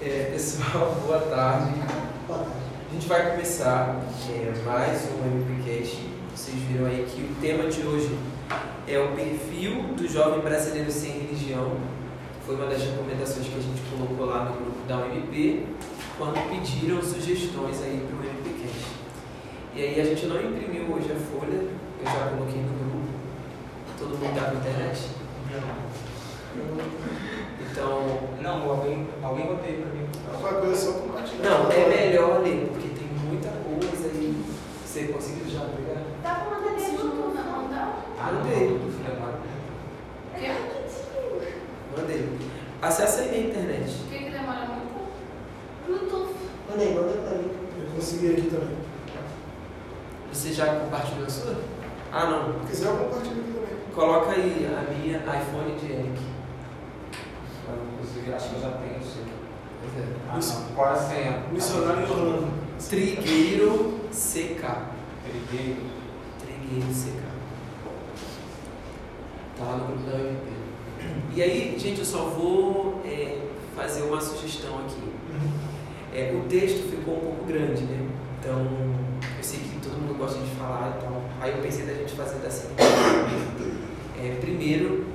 É, pessoal, boa tarde. A gente vai começar é, mais um MPCast. Vocês viram aí que o tema de hoje é o perfil do jovem brasileiro sem religião. Foi uma das recomendações que a gente colocou lá no grupo da UMP, quando pediram sugestões aí para o MPCast. E aí a gente não imprimiu hoje a folha, eu já coloquei no grupo. Todo mundo está na internet? Então, Não, alguém, alguém botei pra mim. Qualquer coisa é só compartilhar. não, é melhor ler, porque tem muita coisa e você conseguiu já pegar? Dá pra mandar via Bluetooth, não dá? Ah, não, Mandei. do filho agora. É rapidinho. Mandei. Acessa aí na internet. O que que demora muito? Bluetooth. Manda aí, manda pra mim. Eu consegui aqui também. Você já compartilhou a sua? Ah, não. Se quiser, eu compartilho aqui também. Coloca aí a minha iPhone de Eric. Consegui, acho que eu já tenho sim. Pois é. Ah, não. Qual é a senha? Missionário em Orlando. Trigueiro CK. Peguei. Trigueiro CK. Tá lá no grupo da UMP. E aí, gente, eu só vou é, fazer uma sugestão aqui. É, o texto ficou um pouco grande, né? Então, eu sei que todo mundo gosta de falar e tal. Aí eu pensei da gente fazer da seguinte. É, primeiro,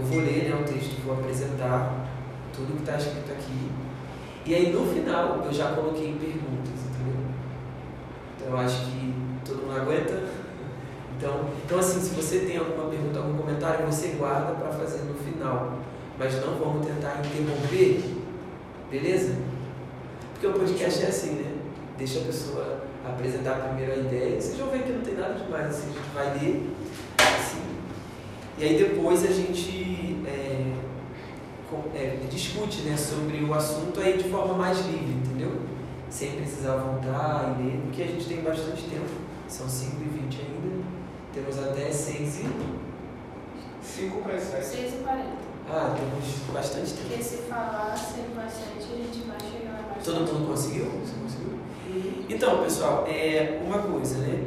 eu vou ler né, o texto, vou apresentar tudo que está escrito aqui. E aí, no final, eu já coloquei perguntas, entendeu? Então, eu acho que todo mundo aguenta. Então, então, assim, se você tem alguma pergunta, algum comentário, você guarda para fazer no final. Mas não vamos tentar interromper, beleza? Porque o podcast é assim, né? Deixa a pessoa apresentar a ideia. Vocês vão ver que não tem nada demais, assim, a gente vai ler. E aí depois a gente é, com- é, discute né, sobre o assunto aí de forma mais livre, entendeu? Sem precisar voltar e ler, porque a gente tem bastante tempo. São 5h20 ainda. Temos até 6 e... 5 para 7. 6 e 40. Ah, temos bastante tempo. Porque se falar ser bastante, a gente vai chegar mais Todo mundo conseguiu? Você conseguiu? Então, pessoal, é uma coisa, né?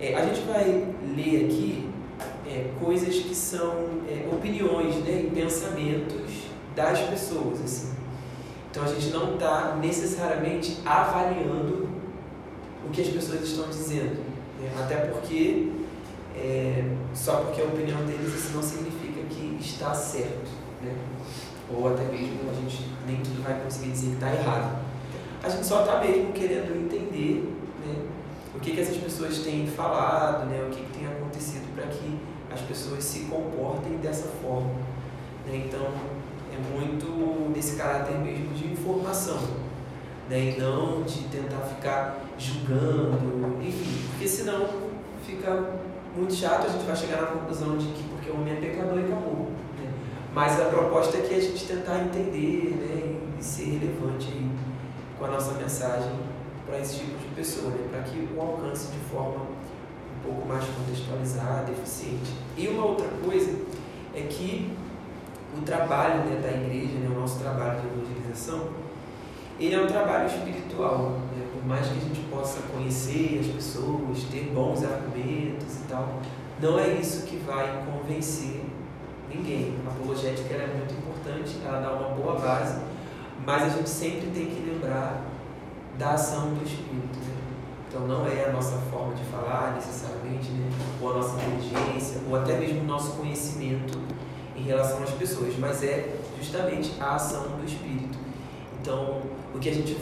É, a gente vai ler aqui é, coisas que são é, opiniões né, e pensamentos das pessoas, assim. Então a gente não está necessariamente avaliando o que as pessoas estão dizendo, né? até porque é, só porque a opinião deles isso não significa que está certo, né? Ou até mesmo a gente nem tudo vai conseguir dizer que está errado. A gente só está mesmo querendo entender né, o que, que essas pessoas têm falado, né, o que, que tem acontecido para que as pessoas se comportem dessa forma. né. Então, é muito desse caráter mesmo de informação, né, e não de tentar ficar julgando, enfim, porque senão fica muito chato, a gente vai chegar na conclusão de que porque o homem é pecador e acabou. Né? Mas a proposta é que a gente tentar entender né, e ser relevante com a nossa mensagem para esse tipo de pessoa, né? para que o alcance de forma pouco mais contextualizada, eficiente. E uma outra coisa é que o trabalho né, da igreja, né, o nosso trabalho de evangelização, ele é um trabalho espiritual. Né? Por mais que a gente possa conhecer as pessoas, ter bons argumentos e tal, não é isso que vai convencer ninguém. A apologética é muito importante, ela dá uma boa base, mas a gente sempre tem que lembrar da ação do Espírito. Né? Então não é a nossa forma de falar necessariamente, né? ou a nossa inteligência, ou até mesmo o nosso conhecimento em relação às pessoas, mas é justamente a ação do Espírito. Então, o que a gente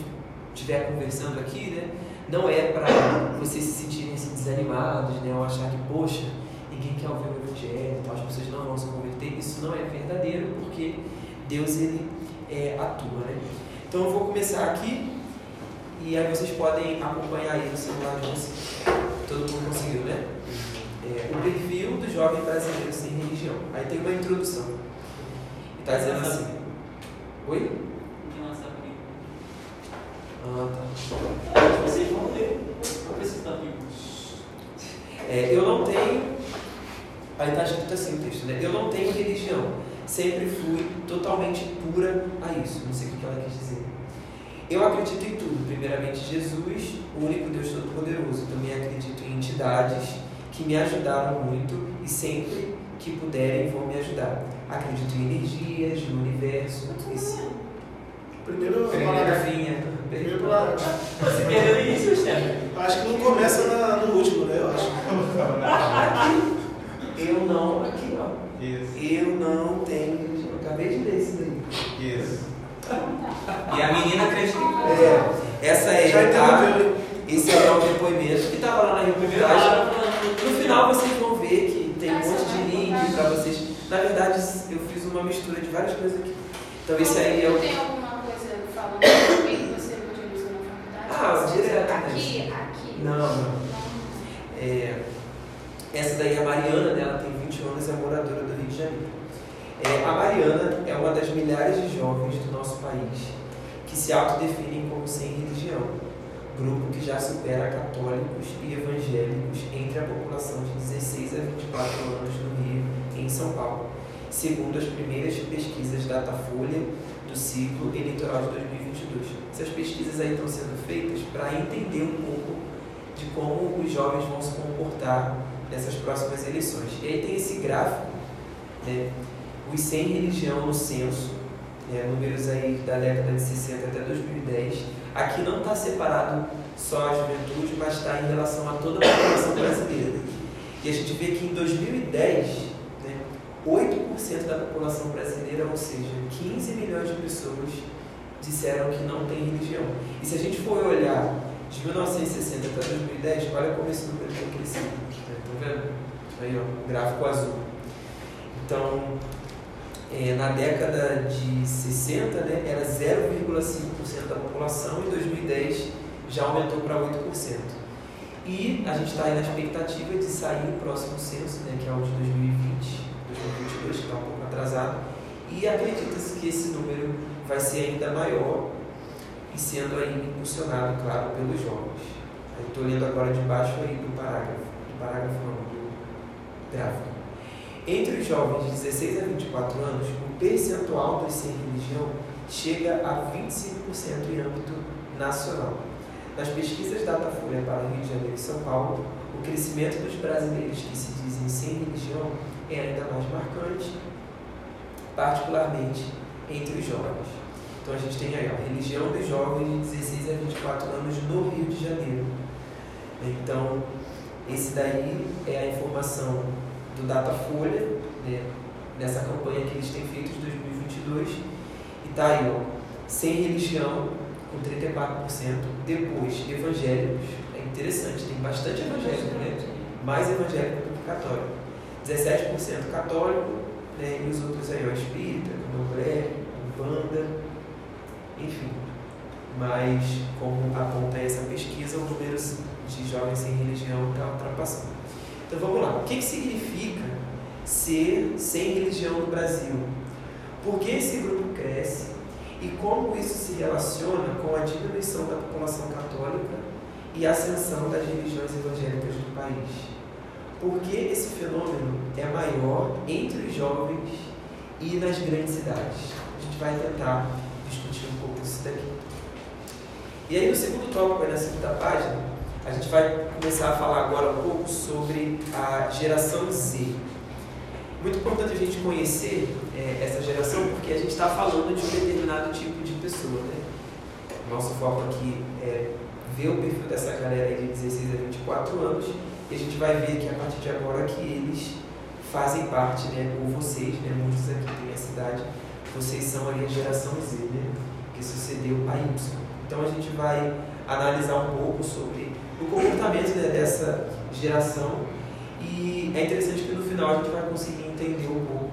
estiver conversando aqui, né, não é para vocês se sentirem assim, desanimados, né, ou achar que, poxa, ninguém quer ouvir o Evangelho, então as pessoas não vão se converter. Isso não é verdadeiro, porque Deus ele é, atua. Né? Então, eu vou começar aqui e aí vocês podem acompanhar aí no celular de vocês. Todo mundo conseguiu, né? É, o perfil do jovem brasileiro sem religião. Aí tem uma introdução. E tá dizendo assim. Oi? Ah, tá. Vocês vão ler. Vou ver se está vivo. É, eu não tenho. Aí está escrito assim o texto, né? Eu não tenho religião. Sempre fui totalmente pura a isso. Não sei o que ela quis dizer. Eu acredito em tudo. Primeiramente, Jesus, o único Deus Todo-Poderoso. Também acredito em entidades que me ajudaram muito e sempre que puderem vão me ajudar. Acredito em energias, no universo. Isso. também. Primeiro, parágrafo. vinha. Primeiro parágrafo. Você perdeu o início, chefe. Acho que não começa na- no último, né? Eu acho. Eu não, aqui ó. Isso. Eu não tenho. Acabei de ler isso daí. Isso. Tá. E a menina acreditou. É, essa é tá? hein? Esse é o depoimento que estava lá na reportagem. falando. No final vocês vão ver que tem um monte de link para vocês. Na verdade, eu fiz uma mistura de várias coisas aqui. Então esse aí é o. Tem alguma coisa falando que você utilizou na faculdade? Ah, direto, né? Aqui, aqui. Não, não. É, essa daí é a Mariana, né? ela tem 20 anos e é moradora do Rio de Janeiro. É, a Mariana é uma das milhares de jovens do nosso país que se autodefinem como sem religião, grupo que já supera católicos e evangélicos entre a população de 16 a 24 anos no Rio e em São Paulo, segundo as primeiras pesquisas Datafolha do ciclo eleitoral de 2022. Essas pesquisas aí estão sendo feitas para entender um pouco de como os jovens vão se comportar nessas próximas eleições. E aí tem esse gráfico, né, os sem religião no censo, né, números aí da década de 60 até 2010. Aqui não está separado só a juventude, mas está em relação a toda a população brasileira. E a gente vê que em 2010, né, 8% da população brasileira, ou seja, 15 milhões de pessoas, disseram que não tem religião. E se a gente for olhar de 1960 até 2010, olha como esse número tem crescido. Estão vendo? Aí, ó, gráfico azul. Então, é, na década de 60, né, era 0,5% da população, em 2010 já aumentou para 8%. E a gente está aí na expectativa de sair o próximo censo, né, que é o de 2020, 2022, que está um pouco atrasado, e acredita-se que esse número vai ser ainda maior e sendo aí impulsionado, claro, pelos jovens. Estou lendo agora de baixo aí do parágrafo, do parágrafo do gráfico. Entre os jovens de 16 a 24 anos, o percentual dos sem religião chega a 25% em âmbito nacional. Nas pesquisas Datafolha para o Rio de Janeiro e São Paulo, o crescimento dos brasileiros que se dizem sem religião é ainda mais marcante, particularmente entre os jovens. Então a gente tem aí a religião dos jovens de 16 a 24 anos no Rio de Janeiro. Então, esse daí é a informação do Datafolha, né, nessa campanha que eles têm feito de 2022. E tá aí, ó, sem religião, com 34%. Depois, evangélicos. É interessante, tem bastante evangélico, né? Mais evangélico do que católico. 17% católico, né, e os outros aí, ó, espírita, candomblé, umbanda, enfim. Mas, como aponta essa pesquisa, o número de jovens sem religião está ultrapassando. Então vamos lá. O que, que significa ser sem religião no Brasil? Por que esse grupo cresce e como isso se relaciona com a diminuição da população católica e a ascensão das religiões evangélicas do país? Por que esse fenômeno é maior entre os jovens e nas grandes cidades? A gente vai tentar discutir um pouco isso daqui. E aí, no segundo tópico, aí na segunda página, a gente vai começar a falar agora um pouco sobre a geração Z. Muito importante a gente conhecer é, essa geração porque a gente está falando de um determinado tipo de pessoa. Né? Nosso foco aqui é ver o perfil dessa galera de 16 a 24 anos e a gente vai ver que a partir de agora que eles fazem parte, né, ou vocês, né, muitos aqui têm essa idade, vocês são ali a geração Z, né, que sucedeu a Y. Então a gente vai analisar um pouco sobre o comportamento né, dessa geração e é interessante que no final a gente vai conseguir entender um pouco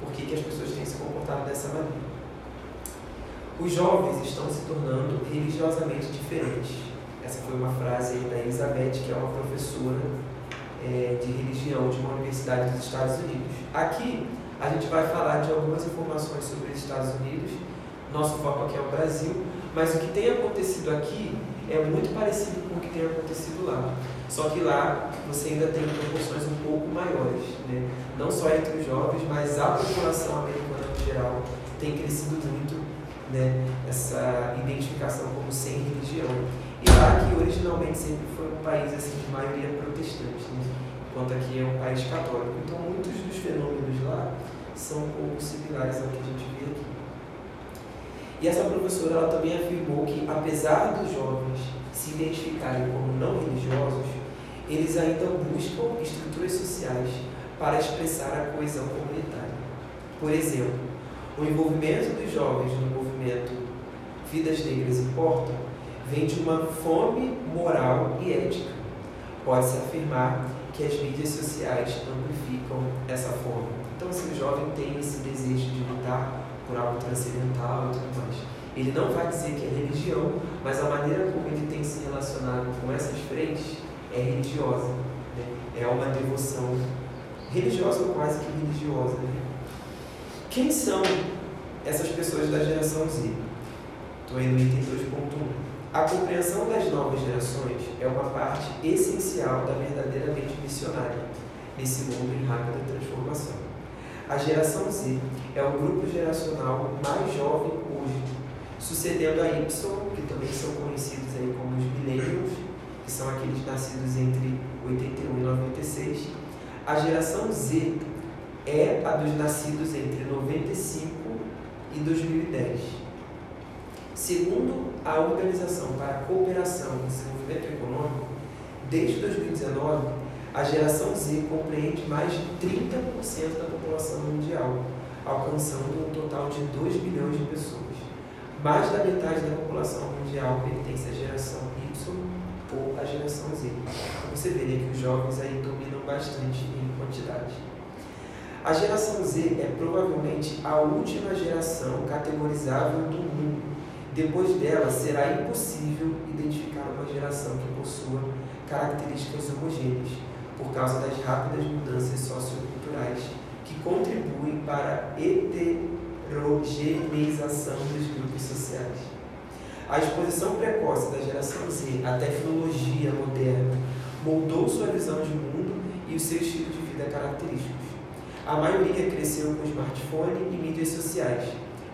por que, que as pessoas têm se comportado dessa maneira. Os jovens estão se tornando religiosamente diferentes. Essa foi uma frase da Elizabeth, que é uma professora é, de religião de uma universidade dos Estados Unidos. Aqui a gente vai falar de algumas informações sobre os Estados Unidos. Nosso foco aqui é o Brasil, mas o que tem acontecido aqui é muito parecido o que tem acontecido lá. Só que lá você ainda tem proporções um pouco maiores, né? não só entre os jovens, mas a população americana em geral tem crescido muito né? essa identificação como sem religião. E lá que originalmente sempre foi um país assim, de maioria protestante, né? enquanto aqui é um país católico. Então muitos dos fenômenos lá são um pouco similares ao que a gente vê aqui. E essa professora ela também afirmou que, apesar dos jovens se identificarem como não religiosos, eles ainda buscam estruturas sociais para expressar a coesão comunitária. Por exemplo, o envolvimento dos jovens no movimento Vidas Negras Importam vem de uma fome moral e ética. Pode-se afirmar que as mídias sociais amplificam essa fome. Então, se o jovem tem esse desejo de lutar por algo transcendental e tudo mais, ele não vai dizer que é religião, mas a maneira como ele tem se relacionado com essas frentes é religiosa. Né? É uma devoção religiosa ou quase que religiosa. Né? Quem são essas pessoas da geração Z? Estou aí no item 2.1. A compreensão das novas gerações é uma parte essencial da verdadeiramente missionária nesse mundo em rápida transformação. A geração Z é o grupo geracional mais jovem hoje, sucedendo a Y, que também são conhecidos aí como os millennials, que são aqueles nascidos entre 81 e 96. A geração Z é a dos nascidos entre 95 e 2010. Segundo a Organização para a Cooperação e Desenvolvimento Econômico, desde 2019, a geração Z compreende mais de 30% da população mundial, alcançando um total de 2 bilhões de pessoas. Mais da metade da população mundial pertence à geração Y ou à geração Z. Você vê né, que os jovens aí dominam bastante em quantidade. A geração Z é provavelmente a última geração categorizável do mundo depois dela, será impossível identificar uma geração que possua características homogêneas, por causa das rápidas mudanças socioculturais que contribuem para a heterogeneização dos grupos sociais. A exposição precoce da geração Z à tecnologia moderna moldou sua visão de mundo e o seu estilo de vida característicos. A maioria cresceu com smartphone e mídias sociais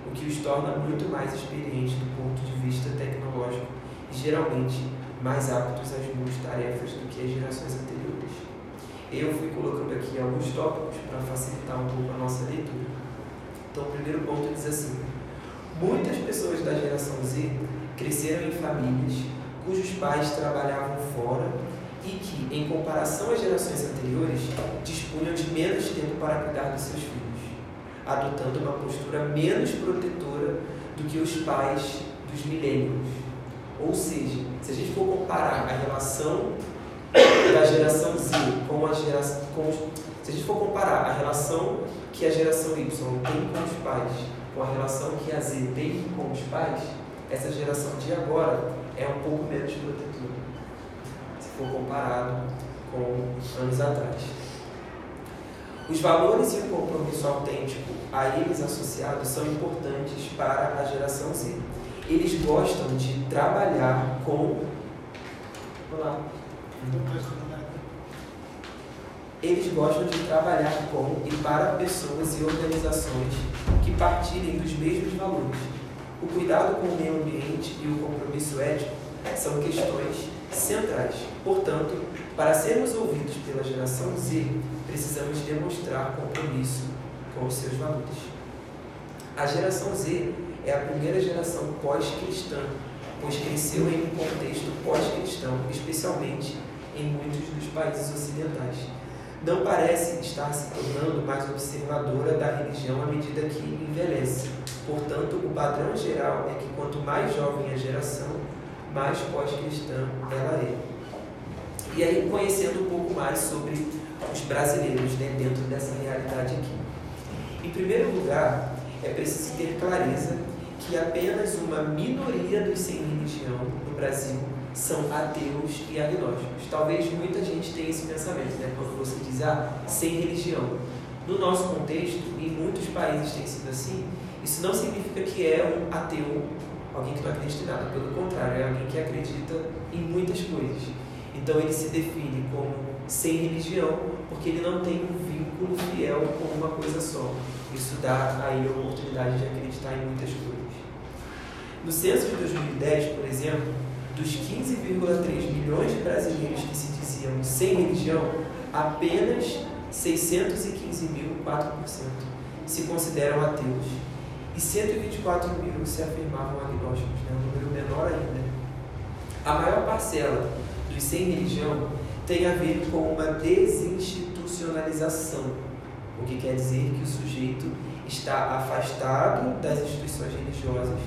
o que os torna muito mais experientes do ponto de vista tecnológico e geralmente mais aptos às multitarefas do que as gerações anteriores. Eu fui colocando aqui alguns tópicos para facilitar um pouco a nossa leitura. Então, o primeiro ponto diz assim: muitas pessoas da geração Z cresceram em famílias cujos pais trabalhavam fora e que, em comparação às gerações anteriores, dispunham de menos tempo para cuidar dos seus filhos adotando uma postura menos protetora do que os pais dos milênios. Ou seja, se a gente for comparar a relação da geração Z com a geração. Com, se a gente for comparar a relação que a geração Y tem com os pais com a relação que a Z tem com os pais, essa geração de agora é um pouco menos protetora, se for comparado com anos atrás. Os valores e o compromisso autêntico a eles associados são importantes para a geração Z. Eles gostam de trabalhar com. Olá. Eles gostam de trabalhar com e para pessoas e organizações que partilhem dos mesmos valores. O cuidado com o meio ambiente e o compromisso ético são questões centrais. Portanto, para sermos ouvidos pela geração Z, precisamos demonstrar compromisso com os seus valores. A geração Z é a primeira geração pós-cristã, pois cresceu em um contexto pós-cristão, especialmente em muitos dos países ocidentais. Não parece estar se tornando mais observadora da religião à medida que envelhece. Portanto, o padrão geral é que quanto mais jovem a geração, mais pós-cristã ela é. E aí, conhecendo um pouco mais sobre os brasileiros né, dentro dessa realidade aqui. Em primeiro lugar, é preciso ter clareza que apenas uma minoria dos sem religião no Brasil são ateus e agnósticos. Talvez muita gente tenha esse pensamento, né? quando você diz, ah, sem religião. No nosso contexto, em muitos países tem sido assim, isso não significa que é um ateu, alguém que não acredita em nada. Pelo contrário, é alguém que acredita em muitas coisas. Então ele se define como sem religião, porque ele não tem um vínculo fiel com uma coisa só. Isso dá a ele a oportunidade de acreditar em muitas coisas. No censo de 2010, por exemplo, dos 15,3 milhões de brasileiros que se diziam sem religião, apenas 615.004% se consideram ateus e 124 mil se afirmavam agnósticos, né? um número menor ainda. A maior parcela dos sem religião tem a ver com uma desinstitucionalização, o que quer dizer que o sujeito está afastado das instituições religiosas,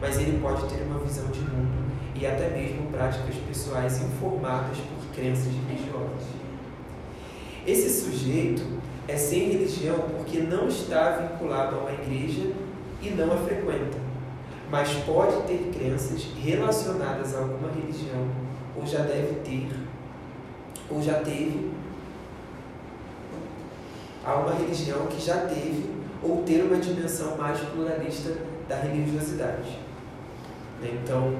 mas ele pode ter uma visão de mundo e até mesmo práticas pessoais informadas por crenças religiosas. Esse sujeito é sem religião porque não está vinculado a uma igreja e não a frequenta, mas pode ter crenças relacionadas a alguma religião ou já deve ter ou já teve a uma religião que já teve ou ter uma dimensão mais pluralista da religiosidade. Então,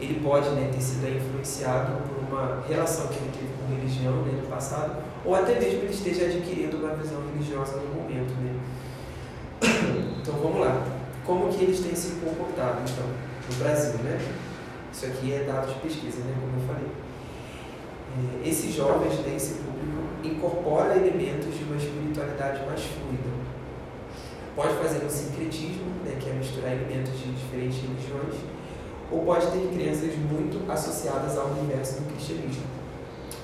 ele pode né, ter sido influenciado por uma relação que ele teve com religião né, no passado, ou até mesmo ele esteja adquirindo uma visão religiosa no momento. Né? Então vamos lá. Como que eles têm se comportado então, no Brasil? Né? Isso aqui é dado de pesquisa, né, como eu falei. É, esses jovens, né, esse público, incorpora elementos de uma espiritualidade mais fluida. Pode fazer um sincretismo, né, que é misturar elementos de diferentes religiões, ou pode ter crenças muito associadas ao universo do cristianismo.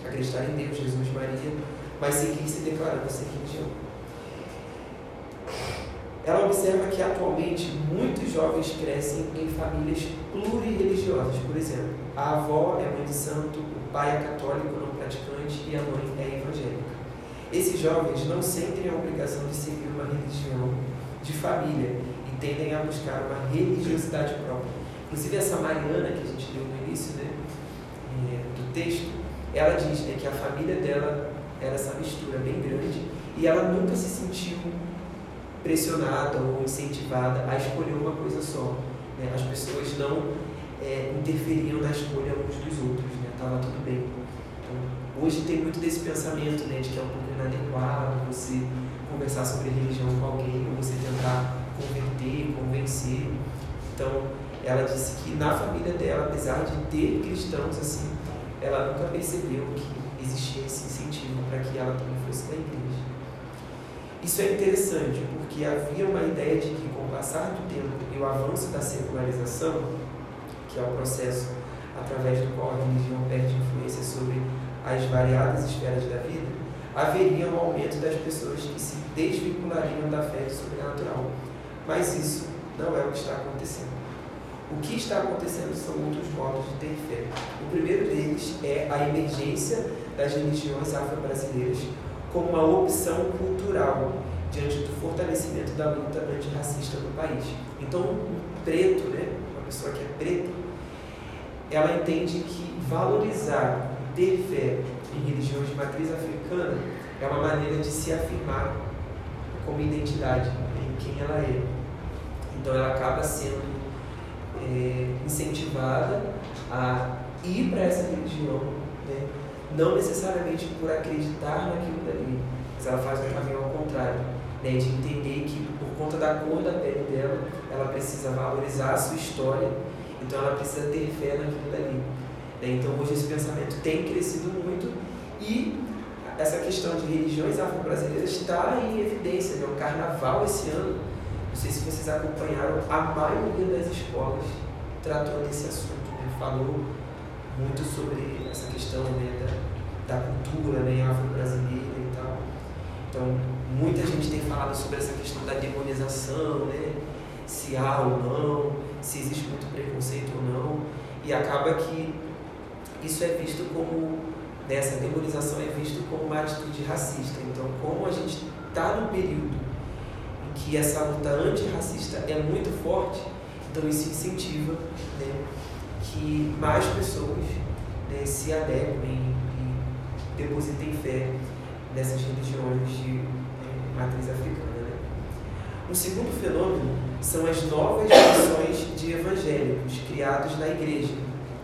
Acreditar em Deus, Jesus, Maria, mas seguir se declarando ser religião. Ela observa que atualmente muitos jovens crescem em famílias plurireligiosas. Por exemplo, a avó é mãe de santo, o pai é católico não praticante e a mãe é evangélica. Esses jovens não sentem a obrigação de seguir uma religião de família e tendem a buscar uma religiosidade própria. Inclusive essa Mariana que a gente leu no início né, é, do texto, ela diz né, que a família dela era essa mistura bem grande e ela nunca se sentiu pressionada ou incentivada a escolher uma coisa só. Né? As pessoas não é, interferiam na escolha uns dos outros, estava né? tudo bem. Então, hoje tem muito desse pensamento né, de que é um pouco inadequado você conversar sobre religião com alguém, ou você tentar converter, convencer. Então, ela disse que na família dela, apesar de ter cristãos assim, ela nunca percebeu que existia esse incentivo para que ela também fosse da igreja. Isso é interessante porque havia uma ideia de que, com o passar do tempo e o avanço da secularização, que é o processo através do qual a religião perde influência sobre as variadas esferas da vida, haveria um aumento das pessoas que se desvinculariam da fé sobrenatural. Mas isso não é o que está acontecendo. O que está acontecendo são outros modos de ter fé. O primeiro deles é a emergência das religiões afro-brasileiras como uma opção cultural diante do fortalecimento da luta antirracista no país. Então, um preto, né, uma pessoa que é preta, ela entende que valorizar, ter fé em religiões de matriz africana é uma maneira de se afirmar como identidade, em quem ela é. Então, ela acaba sendo é, incentivada a ir para essa religião, né? não necessariamente por acreditar naquilo dali, mas ela faz um caminho ao contrário, né? de entender que por conta da cor da pele dela, ela precisa valorizar a sua história, então ela precisa ter fé naquilo dali. Né? Então hoje esse pensamento tem crescido muito e essa questão de religiões afro-brasileiras está em evidência. Né? O carnaval esse ano não sei se vocês acompanharam, a maioria das escolas tratou desse assunto, né? falou muito sobre essa questão né, da, da cultura né, afro-brasileira e tal. Então, muita gente tem falado sobre essa questão da demonização, né? se há ou não, se existe muito preconceito ou não, e acaba que isso é visto como, nessa né, demonização é visto como uma atitude racista. Então, como a gente está no período que essa luta antirracista é muito forte, então isso incentiva né, que mais pessoas né, se adequem e depositem fé nessas religiões de é, matriz africana. Né? Um segundo fenômeno são as novas gerações de evangélicos criados na igreja.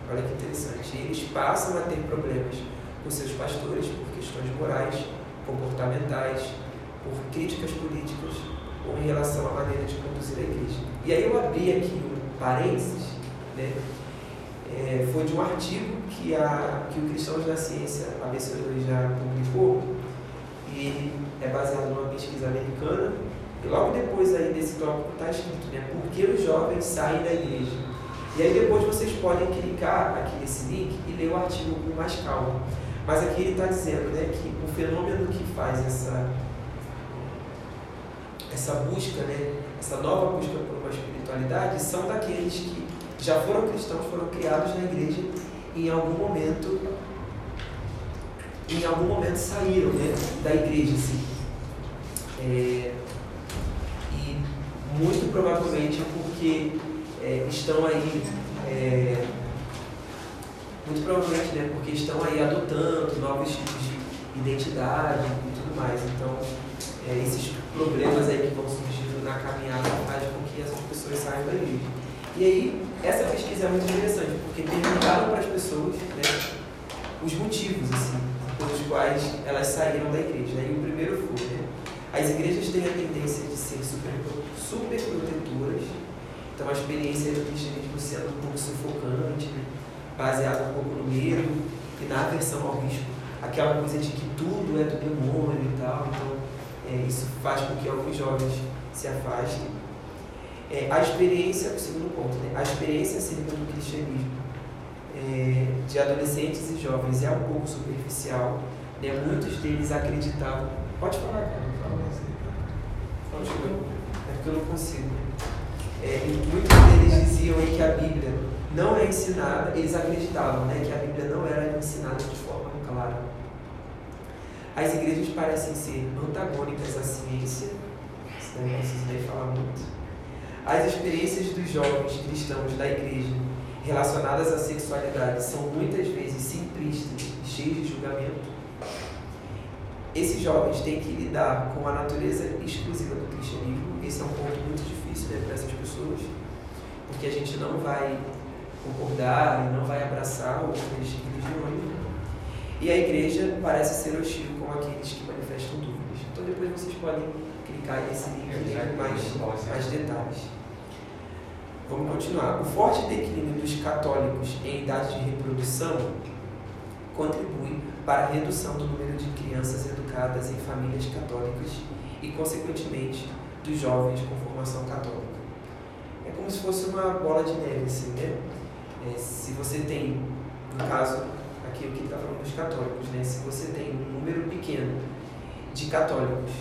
Olha que interessante. Eles passam a ter problemas com seus pastores por questões morais, comportamentais, por críticas políticas em relação à maneira de conduzir a igreja. E aí eu abri aqui um parênteses, né? É, foi de um artigo que, a, que o Cristãos da Ciência, a BC2 já publicou, e é baseado numa pesquisa americana, E logo depois aí desse tópico está escrito, né? Por que os jovens saem da igreja? E aí depois vocês podem clicar aqui nesse link e ler o artigo com mais calma. Mas aqui ele está dizendo né, que o fenômeno que faz essa, essa busca, né, essa nova busca por uma espiritualidade, são daqueles que já foram cristãos, foram criados na igreja e em algum momento, em algum momento saíram né, da igreja. Assim. É, e muito provavelmente porque é, estão aí. É, muito provavelmente, né? Porque estão aí adotando novos tipos de identidade e tudo mais. Então, é, esses problemas aí que vão surgindo na caminhada fazem com que essas pessoas saiam da igreja. E aí, essa pesquisa é muito interessante, porque perguntaram para as pessoas né, os motivos, assim, pelos quais elas saíram da igreja. E o primeiro foi, né, as igrejas têm a tendência de ser super, super protetoras, então a experiência do cristianismo sendo um pouco sufocante, né? baseado um pouco no medo e na aversão ao risco, aquela coisa de que tudo é do demônio e tal, então é, isso faz com que alguns jovens se afastem. É, a experiência, o segundo ponto, né? a experiência acerca do cristianismo é, de adolescentes e jovens é um pouco superficial, né? muitos deles acreditavam. Pode falar, cara, fala mais. É porque eu não consigo. É, muitos deles diziam que a Bíblia não é ensinada, eles acreditavam né, que a Bíblia não era ensinada de forma clara. As igrejas parecem ser antagônicas à ciência, não preciso nem falar muito. As experiências dos jovens cristãos da igreja relacionadas à sexualidade são muitas vezes simplistas e cheias de julgamento. Esses jovens têm que lidar com a natureza exclusiva do cristianismo. Esse é um ponto muito difícil né, para essas pessoas, porque a gente não vai concordar e não vai abraçar outras religiões. E a igreja parece ser hostil com aqueles que manifestam dúvidas. Então depois vocês podem clicar nesse link com mais, mais detalhes. Vamos continuar. O forte declínio dos católicos em idade de reprodução contribui para a redução do número de crianças educadas em famílias católicas e, consequentemente, dos jovens com formação católica. É como se fosse uma bola de neve, assim, né? É, se você tem, no caso, aqui o que está falando dos católicos, né? Se você tem um número pequeno de católicos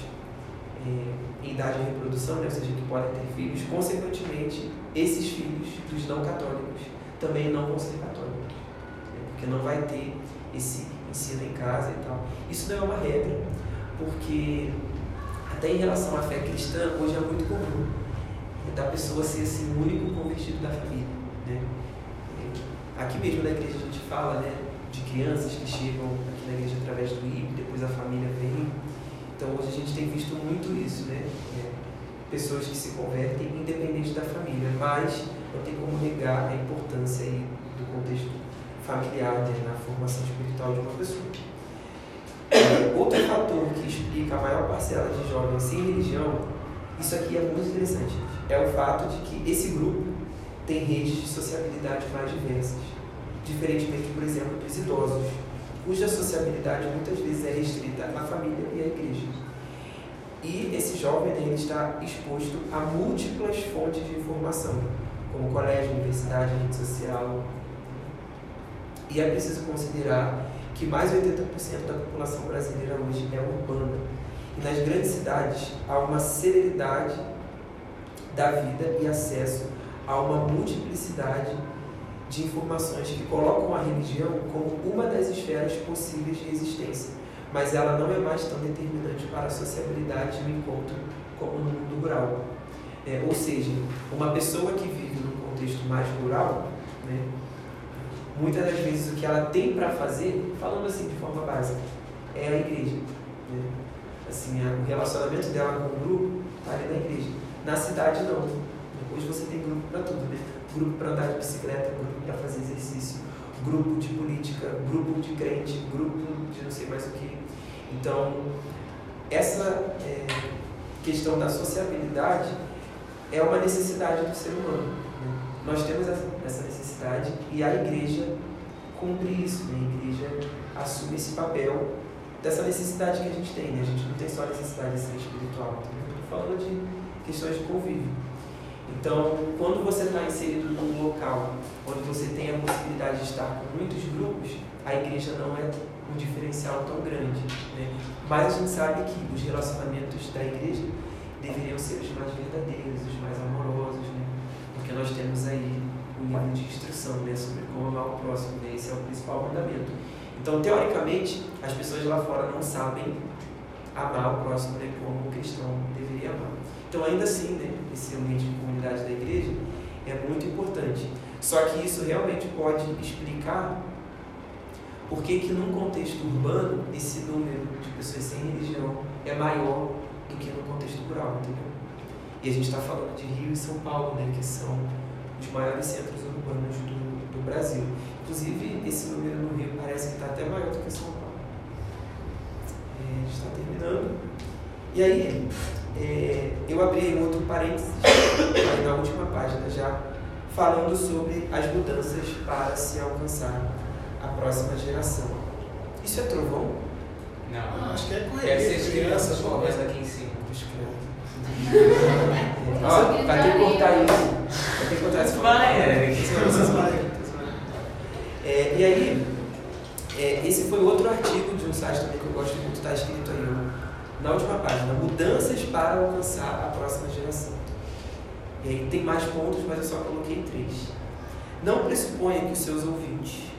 é, em idade de reprodução, né? ou seja, que podem ter filhos, consequentemente, esses filhos dos não católicos também não vão ser católicos, né? porque não vai ter esse ensino em casa e tal. Isso não é uma regra, porque até em relação à fé cristã, hoje é muito comum da pessoa ser assim, o único convertido da família. Né? Aqui mesmo na igreja a gente fala né, de crianças que chegam aqui na igreja através do IP, depois a família vem. Então hoje a gente tem visto muito isso, né? É, pessoas que se convertem independente da família, mas não tem como negar a importância aí do contexto familiar né, na formação espiritual de uma pessoa. É, outro fator que explica a maior parcela de jovens sem religião, isso aqui é muito interessante, é o fato de que esse grupo tem redes de sociabilidade mais diversas, diferentemente, por exemplo, dos idosos, cuja sociabilidade muitas vezes é restrita à família e à igreja. E esse jovem ele está exposto a múltiplas fontes de informação, como colégio, universidade, rede social. E é preciso considerar que mais de 80% da população brasileira hoje é urbana. E nas grandes cidades há uma celeridade da vida e acesso a uma multiplicidade de informações que colocam a religião como uma das esferas possíveis de existência, mas ela não é mais tão determinante para a sociabilidade e o encontro como no mundo rural. É, ou seja, uma pessoa que vive num contexto mais rural, né, muitas das vezes o que ela tem para fazer, falando assim de forma básica, é a igreja. Né? Assim, o relacionamento dela com o grupo está ali na igreja. Na cidade, não. Hoje você tem grupo para tudo, né? Grupo para andar de bicicleta, grupo para fazer exercício, grupo de política, grupo de crente, grupo de não sei mais o que. Então, essa é, questão da sociabilidade é uma necessidade do ser humano. Né? Nós temos essa necessidade e a igreja cumpre isso. Né? A igreja assume esse papel dessa necessidade que a gente tem, né? A gente não tem só necessidade de ser espiritual, estou falando de questões de convívio. Então, quando você está inserido num local onde você tem a possibilidade de estar com muitos grupos, a igreja não é um diferencial tão grande. Né? Mas a gente sabe que os relacionamentos da igreja deveriam ser os mais verdadeiros, os mais amorosos, né? porque nós temos aí um livro de instrução né? sobre como amar o próximo, né? esse é o principal mandamento. Então, teoricamente, as pessoas lá fora não sabem amar o próximo né? como o cristão deveria amar. Então, ainda assim, né? Esse ambiente de comunidade da igreja é muito importante. Só que isso realmente pode explicar por que, que num contexto urbano esse número de pessoas sem religião é maior do que no contexto rural, entendeu? E a gente está falando de Rio e São Paulo, né, que são os maiores centros urbanos do, do Brasil. Inclusive, esse número no Rio parece que está até maior do que São Paulo. É, a gente está terminando. E aí, é, eu abri um outro parênteses, aí na última página já, falando sobre as mudanças para se alcançar a próxima geração. Isso é trovão? Não. Acho que é correria. Deve ser as crianças correndo aqui em cima. Ó, vai ter que cortar isso. Vai ter que cortar isso. Vai. É, e aí, é, esse foi outro artigo de um site também que eu gosto muito, está escrito aí, ó, na última página, mudanças para alcançar a próxima geração. E aí tem mais pontos, mas eu só coloquei três. Não pressuponha que os seus ouvintes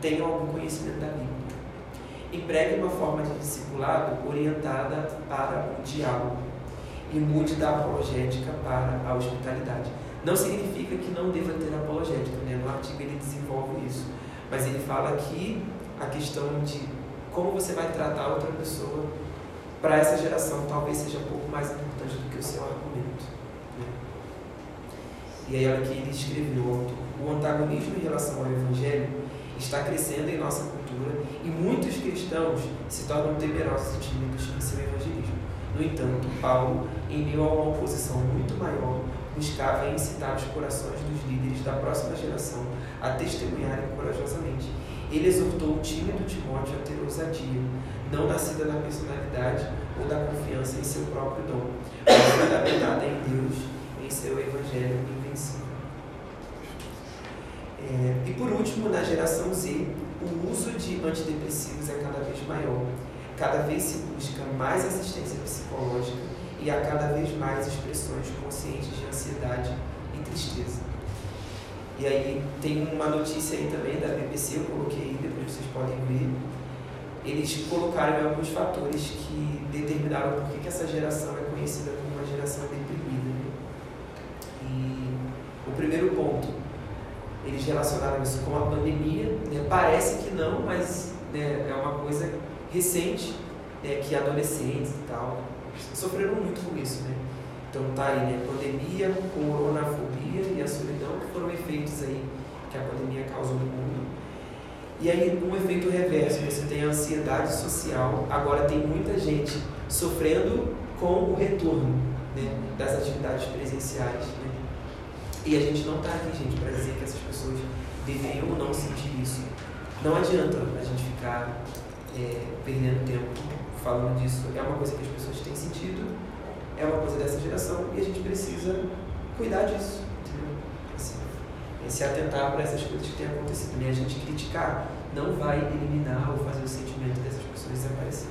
tenham algum conhecimento da Bíblia. Empregue uma forma de discipulado orientada para o diálogo e mude da apologética para a hospitalidade. Não significa que não deva ter apologética, né? no artigo ele desenvolve isso, mas ele fala que a questão de como você vai tratar outra pessoa para essa geração talvez seja um pouco mais importante do que o seu argumento. né? E aí olha que ele escreveu, o antagonismo em relação ao evangelho está crescendo em nossa cultura e muitos cristãos se tornam temerosos e tímidos em seu evangelismo. No entanto, Paulo, em meio a uma oposição muito maior, buscava incitar os corações dos líderes da próxima geração a testemunharem corajosamente. Ele exortou o tímido Timóteo a ter ousadia, não nascida da personalidade ou da confiança em seu próprio dom, mas fundamentada em Deus, em seu evangelho invencível. É, e por último, na geração Z, o uso de antidepressivos é cada vez maior. Cada vez se busca mais assistência psicológica e há cada vez mais expressões conscientes de ansiedade e tristeza. E aí tem uma notícia aí também da BBC, eu coloquei aí, depois vocês podem ver. Eles colocaram alguns fatores que determinaram por que que essa geração é conhecida como uma geração deprimida. né? E o primeiro ponto, eles relacionaram isso com a pandemia. né? Parece que não, mas né, é uma coisa recente né, que adolescentes e tal sofreram muito com isso. Né? Então tá aí, né? Pandemia, coronafobia e a solidão, que foram efeitos aí que a pandemia causou no mundo. E aí, um efeito reverso, você tem a ansiedade social. Agora, tem muita gente sofrendo com o retorno né, das atividades presenciais. Né? E a gente não está aqui, gente, para dizer que essas pessoas deveriam ou não sentir isso. Não adianta a gente ficar é, perdendo tempo falando disso. É uma coisa que as pessoas têm sentido, é uma coisa dessa geração e a gente precisa cuidar disso. Se atentar para essas coisas que têm acontecido. Nem a gente criticar não vai eliminar ou fazer o sentimento dessas pessoas desaparecer.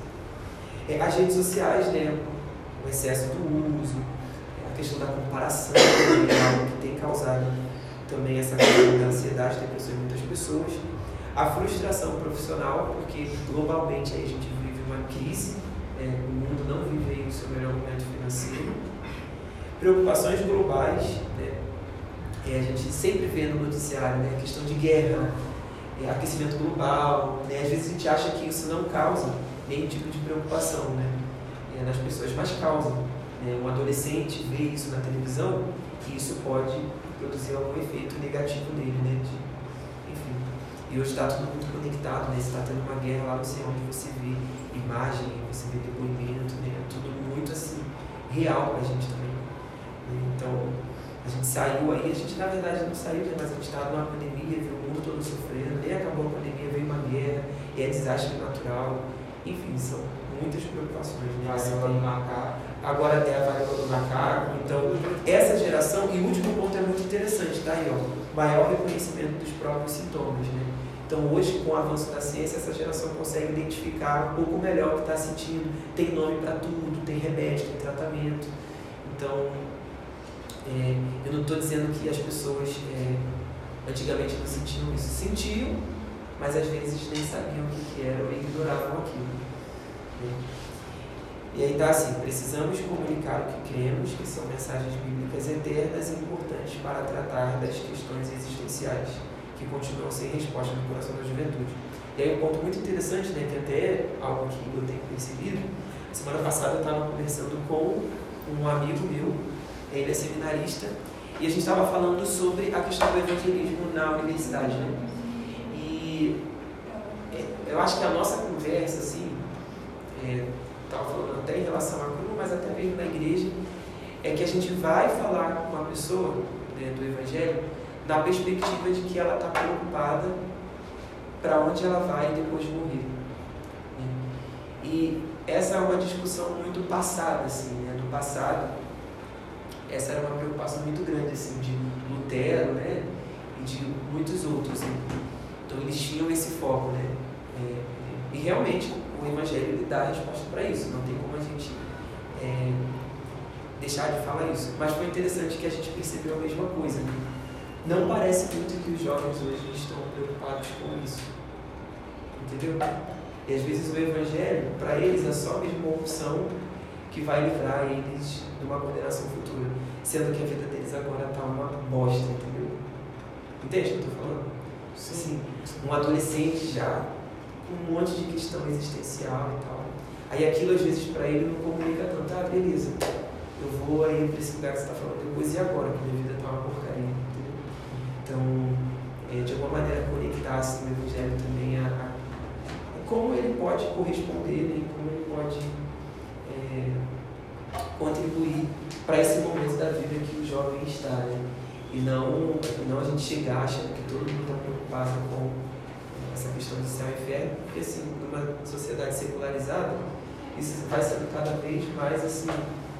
É, as redes sociais, né, o excesso do uso, a questão da comparação, né, é algo que tem causado também essa questão da ansiedade, depressão em muitas pessoas. A frustração profissional, porque globalmente aí a gente vive uma crise, né, o mundo não vive aí o seu melhor momento financeiro. Preocupações globais, né, é, a gente sempre vê no noticiário né, a questão de guerra, é, aquecimento global. Né, às vezes a gente acha que isso não causa nenhum tipo de preocupação né, é, nas pessoas, mas causa. Né, um adolescente vê isso na televisão e isso pode produzir algum efeito negativo nele. Né, de, enfim. E hoje está tudo muito conectado, né, está tendo uma guerra lá, não sei onde você vê imagem, você vê depoimento, né, é tudo muito assim, real para a gente também. Né, então, a gente saiu aí, a gente na verdade não saiu, né, mas a gente estava numa pandemia, viu o mundo todo sofrendo, nem acabou a pandemia, veio uma guerra, e é desastre natural, enfim, são muitas preocupações. Né? Varíola tem- do macaco. Agora é a varíola do macaco. Então, essa geração, e o último ponto é muito interessante, tá aí, ó. Maior reconhecimento dos próprios sintomas, né? Então, hoje, com o avanço da ciência, essa geração consegue identificar um pouco melhor o que está sentindo. Tem nome para tudo, tem remédio, tem tratamento. Então, é, eu não estou dizendo que as pessoas é, antigamente não sentiam isso. Sentiam, mas às vezes nem sabiam o que, que era ou ignoravam aquilo. né? E aí tá assim, precisamos comunicar o que cremos, que são mensagens bíblicas eternas e importantes para tratar das questões existenciais, que continuam sem resposta no coração da juventude. E aí um ponto muito interessante, né, que até é algo que eu tenho percebido, semana passada eu estava conversando com um amigo meu, ele é seminarista, e a gente estava falando sobre a questão do evangelismo na universidade, né? E é, eu acho que a nossa conversa, assim, estava falando até em relação à cruz, mas até mesmo na igreja, é que a gente vai falar com uma pessoa né, do Evangelho na perspectiva de que ela está preocupada para onde ela vai depois de morrer. né? E essa é uma discussão muito passada, assim, né? Do passado, essa era uma preocupação muito grande, assim, de Lutero, né? E de muitos outros, né? Então eles tinham esse foco, né? É, e realmente o Evangelho ele dá a resposta para isso, não tem como a gente é, deixar de falar isso. Mas foi interessante que a gente percebeu a mesma coisa. Né? Não parece muito que os jovens hoje estão preocupados com isso. Entendeu? E às vezes o Evangelho, para eles, é só mesmo uma opção que vai livrar eles de uma condenação futura, sendo que a vida deles agora está uma bosta, entendeu? Entende o que eu estou falando? Sim. Um adolescente já com um monte de questão existencial e tal. Aí aquilo às vezes para ele não comunica tanto, ah, beleza, eu vou aí para esse lugar que você está falando depois e agora, que minha vida está uma porcaria. Entendeu? Então, é, de alguma maneira conectar assim, o Evangelho também a, a como ele pode corresponder, né? como ele pode é, contribuir para esse momento da vida que o jovem está. Né? E não, não a gente chegar achando que todo mundo está preocupado com essa questão de céu e inferno, porque assim, numa sociedade secularizada, isso vai sendo cada vez mais assim,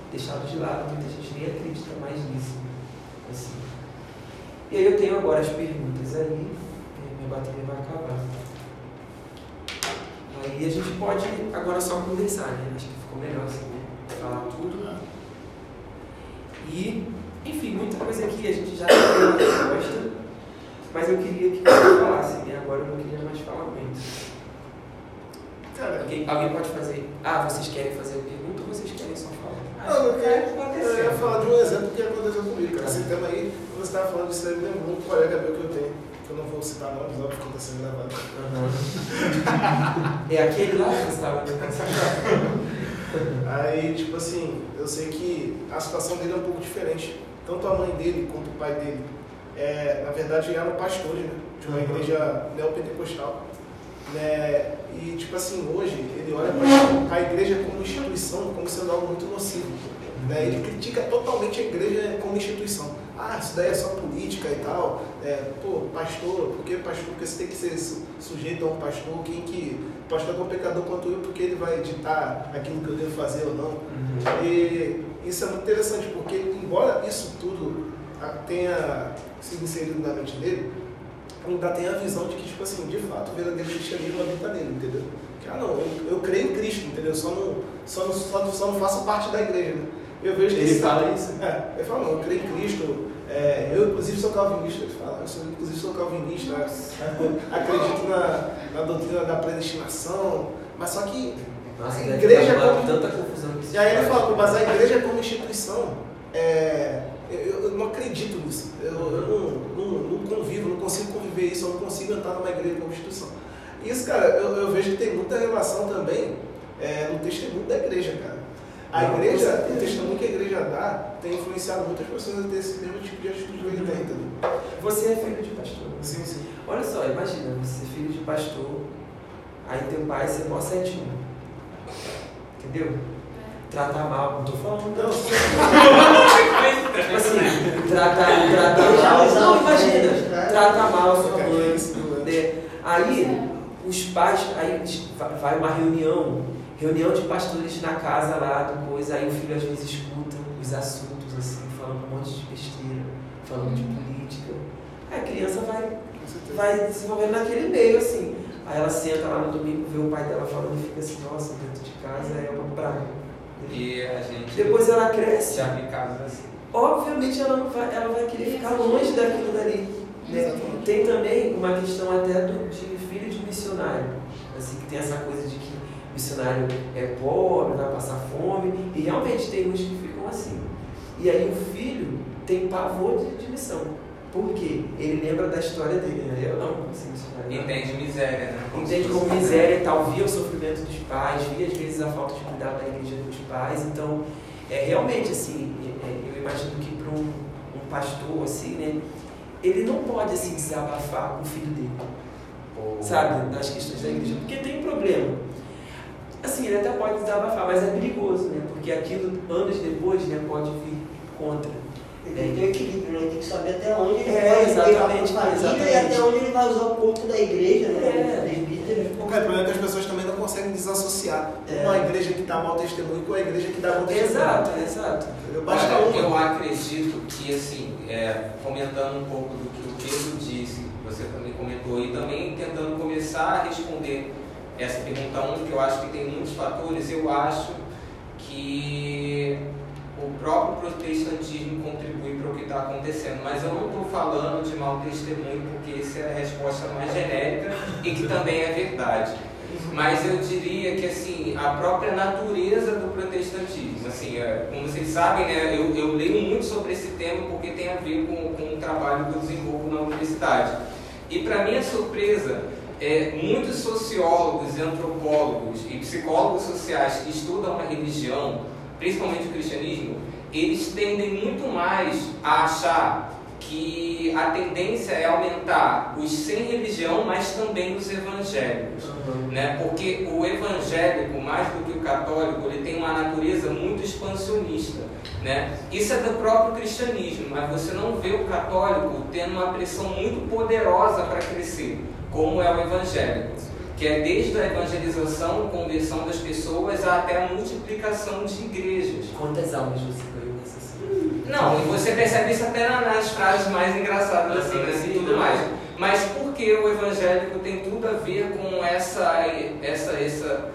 deixado de lado, muita gente nem acredita mais nisso. Assim. E aí eu tenho agora as perguntas aí, minha bateria vai acabar. Aí a gente pode agora só conversar, né? Acho que ficou melhor assim, né? Falar tudo. E, enfim, muita coisa aqui a gente já tem uma resposta, mas eu queria que você falasse, né? Agora eu não queria mais falar muito. Cara, Alguém, alguém pode fazer? Ah, vocês querem fazer a pergunta ou vocês querem só falar? não, eu, queria, eu aconteceu. ia falar de um exemplo que aconteceu comigo, cara. Esse tema aí, você estava falando disso aí, lembrou um colega meu que eu tenho, que eu não vou citar nomes, óbvio que está sendo gravado. É aquele lá que você estava Aí, tipo assim, eu sei que a situação dele é um pouco diferente. Tanto a mãe dele quanto o pai dele, é, na verdade, eram pastores, né? De uma Uhum. igreja neopentecostal. Né? E, tipo assim, hoje, ele olha para a igreja como instituição, como sendo algo muito nocivo. Né? Ele critica totalmente a igreja como instituição. Ah, isso daí é só política e tal. É, pô, pastor, por que pastor? Porque você tem que ser su- sujeito a um pastor. Quem que. Pastor é tão pecador quanto eu, porque ele vai ditar aquilo que eu devo fazer ou não. E isso é muito interessante, porque embora isso tudo tenha sido inserido na mente dele, ainda tem a visão de que, tipo assim, de fato, o verdadeiro cristianismo habita nele, entendeu? Que, ah, não, eu, eu creio em Cristo, entendeu? Só não, só, não, só, não- só não faço parte da igreja, né? Eu vejo que Ele fala isso? É, ele fala, não, eu creio em Cristo, é, eu inclusive sou calvinista, ele fala, eu sou, inclusive sou calvinista, acredito na, na doutrina da predestinação, mas só que Nossa, A igreja uma- como- tanta confusão e aí ele fala, mas a igreja como instituição, é, eu, eu não acredito nisso. Eu, eu não, não, não convivo, não consigo conviver isso, eu não consigo entrar numa igreja como instituição. Isso, cara, eu, eu vejo que tem muita relação também é, no testemunho da igreja, cara. A igreja, o testemunho que a igreja dá, tem influenciado muitas pessoas a ter esse mesmo tipo de atitude que ele tem, entendeu? Você é filho de pastor. né? Sim, sim. Olha só, imagina, você é filho de pastor, aí teu pai ser mó setinho. Entendeu? Tratar mal, não tô falando não. Tipo assim, tratar, tratar mal. Não, imagina, tratar mal a sua mãe. né? Aí, os pais, aí vai uma reunião, reunião de pastores na casa lá, do coisa, aí o filho às vezes escuta os assuntos assim, falando um monte de besteira, falando de política. Aí a criança vai, vai desenvolvendo naquele meio, assim. Aí ela senta lá no domingo, vê o pai dela falando e fica assim, nossa, dentro de casa é uma praga. E a gente Depois ela cresce, já vi casos assim. obviamente ela, não vai, ela vai querer ficar longe daquilo dali. né? Tem também uma questão até do, de filho de missionário, assim, que tem essa coisa de que missionário é pobre, vai passar fome, e realmente tem uns que ficam assim. E aí o filho tem pavor de, de missão. Por quê? Ele lembra da história dele, né? Eu não, assim, missionário. Entende miséria, né? Entende se como miséria e tal, via o sofrimento dos pais, via às vezes a falta de cuidado da igreja dos pais. Então, é realmente assim, é, é, eu imagino que para um, um pastor assim, né, ele não pode assim desabafar com o filho dele, sabe, das questões da igreja, porque tem problema. Assim, ele até pode desabafar, mas é perigoso, né? Porque aquilo anos depois, né, pode vir contra. Ele tem que ter equilíbrio, né? Ele tem que saber até onde ele É, levar exatamente, a família e até onde ele vai usar o corpo da igreja, né? É. O cara, o problema é que as pessoas também não conseguem desassociar É. uma igreja que dá mau testemunho com a igreja que dá bom testemunho. Exato, exato. Basta Olha, uma. eu acredito que, assim, é, comentando um pouco do que o Pedro disse, você também comentou, e também tentando começar a responder essa pergunta 1, que eu acho que tem muitos fatores, eu acho que o próprio protestantismo contribui para o que está acontecendo. Mas eu não estou falando de mau testemunho, porque essa é a resposta mais genérica e que também é verdade. Mas eu diria que assim a própria natureza do protestantismo, assim, é, como vocês sabem, né, eu, eu leio muito sobre esse tema porque tem a ver com, com o trabalho que eu desenvolvo na universidade. E para minha surpresa, é, muitos sociólogos, antropólogos e psicólogos sociais que estudam a religião, principalmente o cristianismo, eles tendem muito mais a achar que a tendência é aumentar os sem religião, mas também os evangélicos né? Porque o evangélico, mais do que o católico, ele tem uma natureza muito expansionista, né? Isso é do próprio cristianismo, mas você não vê o católico tendo uma pressão muito poderosa para crescer, como é o evangélico, que é desde a evangelização, conversão das pessoas até a multiplicação de igrejas. Quantas almas você ganhou nessa? Não, e você percebe isso até na- nas frases mais engraçadas assim, e tudo mais. Mas por que o evangélico tem tudo a ver com essa, essa, essa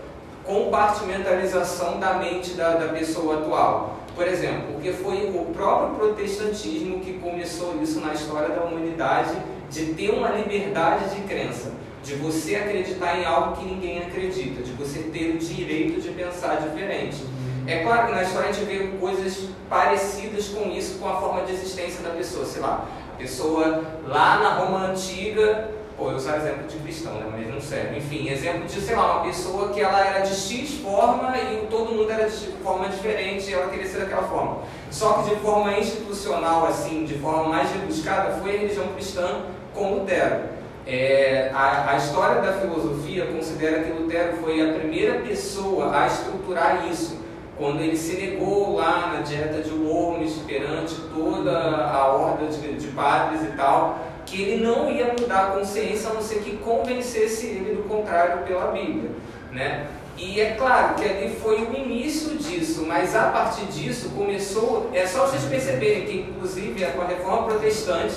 compartimentalização da mente da, da pessoa atual? Por exemplo, porque foi o próprio protestantismo que começou isso na história da humanidade, de ter uma liberdade de crença, de você acreditar em algo que ninguém acredita, de você ter o direito de pensar diferente. É claro que na história a gente vê coisas parecidas com isso, com a forma de existência da pessoa. Sei lá, a pessoa lá na Roma Antiga, pô, eu uso exemplo de cristão, né? mas não serve. Enfim, exemplo de, sei lá, uma pessoa que ela era de X forma e todo mundo era de forma diferente e ela queria ser daquela forma. Só que de forma institucional, assim, de forma mais rebuscada, foi a religião cristã com Lutero. É, a, a história da filosofia considera que Lutero foi a primeira pessoa a estruturar isso quando ele se negou lá na dieta de Worms perante toda a horda de, de padres e tal, que ele não ia mudar a consciência a não ser que convencesse ele do contrário pela Bíblia, né? E é claro que ali foi o início disso, mas a partir disso começou, é só vocês perceberem que inclusive é com a reforma protestante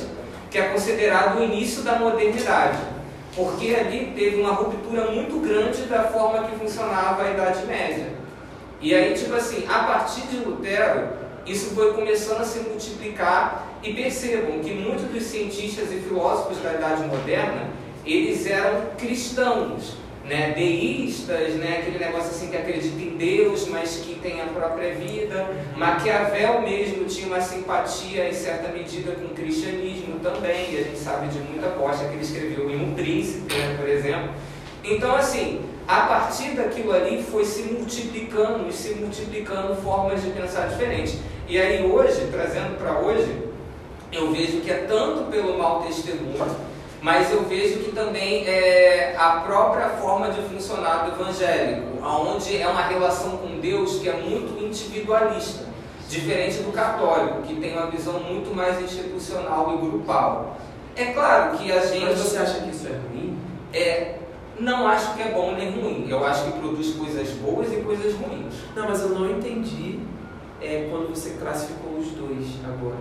que é considerado o início da modernidade, porque ali teve uma ruptura muito grande da forma que funcionava a Idade Média. E aí, tipo assim, a partir de Lutero, isso foi começando a se multiplicar e percebam que muitos dos cientistas e filósofos da Idade Moderna, eles eram cristãos, né, deístas, né, aquele negócio assim que acredita em Deus, mas que tem a própria vida. Maquiavel mesmo tinha uma simpatia em certa medida com o cristianismo também, e a gente sabe de muita costa que ele escreveu em Um Príncipe, né, por exemplo. Então, assim, a partir daquilo ali foi se multiplicando e se multiplicando formas de pensar diferentes. E aí hoje, trazendo para hoje, eu vejo que é tanto pelo mau testemunho, mas eu vejo que também é a própria forma de funcionar do evangélico, onde é uma relação com Deus que é muito individualista, diferente do católico, que tem uma visão muito mais institucional e grupal. É claro que a gente Mas você acha que isso é ruim? é Não acho que é bom nem ruim. Eu acho que produz coisas boas e coisas ruins. Não, mas eu não entendi é, quando você classificou os dois agora.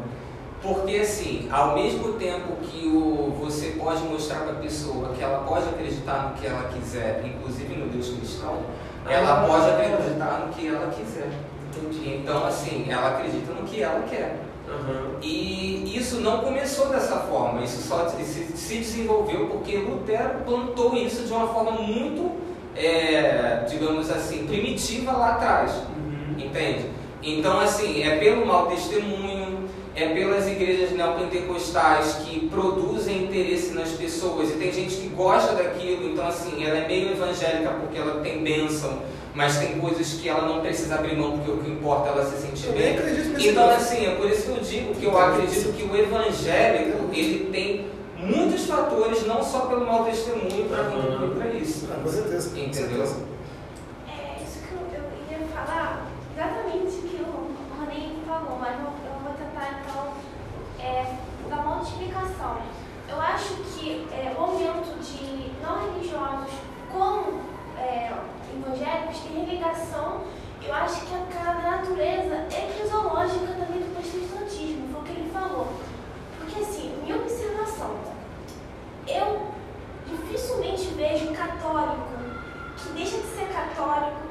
Porque assim, ao mesmo tempo que o, você pode mostrar para a pessoa que ela pode acreditar no que ela quiser, inclusive no Deus cristão, ela pode acreditar no que ela quiser. Entendi. Então assim, ela acredita no que ela quer. Aham. E isso não começou dessa forma, isso só se, se desenvolveu porque Lutero plantou isso de uma forma muito, é, digamos assim, primitiva lá atrás. Uhum. Entende? Então, assim, é pelo mau testemunho, é pelas igrejas neopentecostais que produzem interesse nas pessoas e tem gente que gosta daquilo, então, assim, ela é meio evangélica porque ela tem bênção, mas tem coisas que ela não precisa abrir mão porque o que importa é ela se sentir bem. Então, assim, é por isso que eu digo que eu acredito que o evangélico ele tem muitos fatores, não só pelo mau testemunho, para contribuir para isso. Com certeza. Entendeu? É isso que eu ia falar, exatamente o que o Rony falou, mas eu, eu vou tentar então é, explicação. Eu acho que é, o aumento de não religiosos com é, evangélicos tem ligação, eu acho que a natureza eclesiológica também do protestantismo, foi o que ele falou. Porque assim, minha observação, eu dificilmente vejo um católico que deixa de ser católico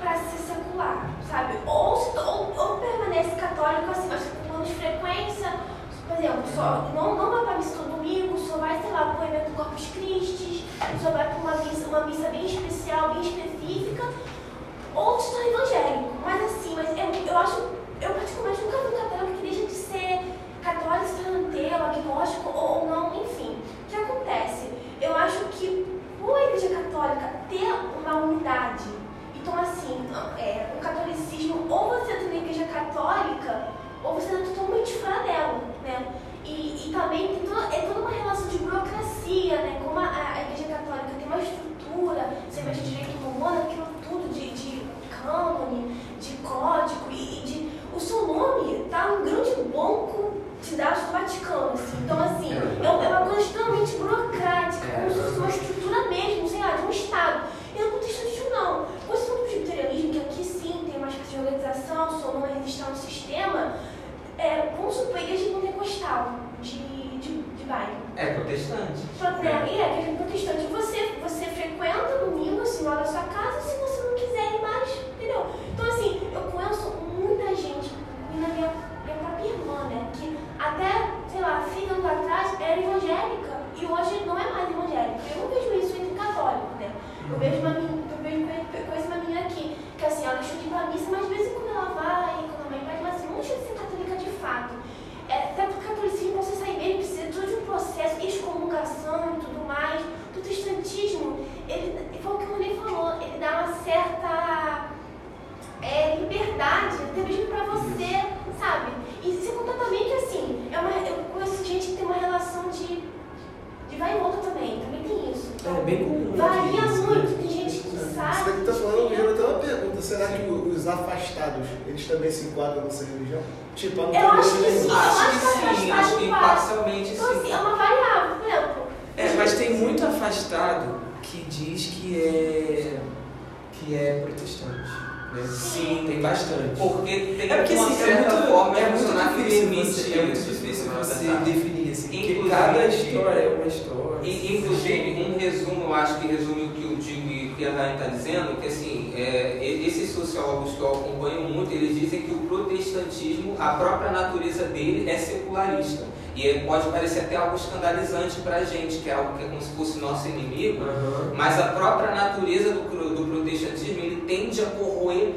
para ser secular, sabe? Ou, ou, ou permanece católico assim, mas com menos frequência, por exemplo, só, não, não vai para missa domingo, só vai, sei lá, para o evento Corpus Christi, só vai para uma missa, uma missa bem especial, bem específica, ou se torna evangélico. Mas assim, mas eu, eu acho, eu particularmente nunca vi um católico que deixa de ser católico, se torna agnóstico ou, não, enfim. O que acontece? Eu acho que por a Igreja Católica ter uma unidade, então assim, é, o catolicismo, ou você entra na Igreja Católica, ou você entra totalmente fora dela, né? E, e também tem toda, é toda uma relação de burocracia, né? Como a, a Igreja Católica tem uma estrutura, você vai de direito romano, aquilo tudo de, de cânone, de código e, e de. O seu nome tá um grande banco de dados do Vaticano, assim. Então, assim, é, um- é uma coisa extremamente burocrática, como se fosse uma estrutura mesmo, sei lá, de um Estado. E no protestantismo, não. Você no presbiterianismo, que aqui sim tem uma espécie de organização, seu nome existe no sistema, é, vamos supor, igreja pentecostal de, de, de bairro. É protestante. Protesta, e é, igreja protestante. Você, você frequenta domingo, assim, lá da sua casa, se você não quiser ir mais, entendeu? Então, assim, eu conheço muita gente, minha, minha, minha própria irmã, né, que até, sei lá, cinco anos atrás era evangélica e hoje não é mais evangélica. Eu não vejo isso entre católicos, né? Eu vejo uma menina, eu vejo uma menina aqui, que assim, ela ir pra missa, mas de vez em quando ela vai, quando a mãe vai, mas assim, não deixa de ser católica de fato. É, até porque o catolicismo, pra você sair dele, precisa de todo um processo, excomungação e tudo mais. O protestantismo, ele, foi o que o Rony falou, ele dá uma certa é, liberdade, até mesmo pra você, sabe? E sem contar também que, assim, é uma, eu conheço gente que tem uma relação de, de vai e volta também, também tem isso. É bem comum. Varia aqui isso, né? muito, tem gente que Isso sabe. daqui tá falando, me gerou até uma pergunta. Será que os afastados, eles também se enquadram nessa religião? Tipo, a Eu acho que sim. Acho que acho que sim, afastado acho que faz. parcialmente Então, assim, sim. é uma variável, por exemplo. É, mas tem muito afastado que diz que é que é protestante. Né? Sim. tem bastante. Porque tem É porque uma assim, é certa muito, forma é de muito funcionar que difícil limite você, é muito isso, difícil né? você Tá. definir assim, porque Inclusive- cada história é uma história. E, inclusive, um resumo, eu acho que resume o que eu digo e o que a Dani está dizendo, que assim, é, e- esses sociólogos que eu acompanho muito, eles dizem que o protestantismo, a própria natureza dele secularista. E ele pode parecer até algo escandalizante para a gente, que é algo que é como se fosse nosso inimigo, Aham. mas a própria natureza do, do protestantismo, ele tende a corroer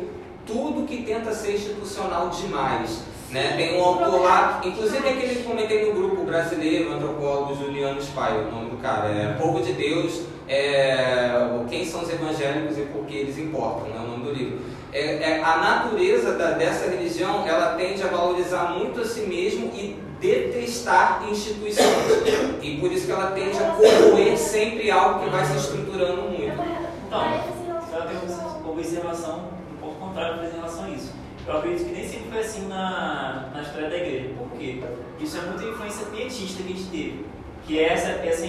tudo que tenta ser institucional demais. Né? Tem um autor lá, inclusive aquele que comentei no grupo brasileiro, o antropólogo Juliano Spaio, o nome do cara, é Povo de Deus, é, quem são os evangélicos e por que eles importam, é o nome do livro. É, é, a natureza da- dessa religião, ela tende a valorizar muito a si mesmo e detestar instituições. E por isso que ela tende a corroer sempre algo que vai se estruturando muito. Então, Eu tenho uma observação um pouco contrária em relação a isso. Eu acredito que nem sempre foi assim na, na história da igreja. Por quê? Isso é muita influência pietista que a gente teve. que é essa, essa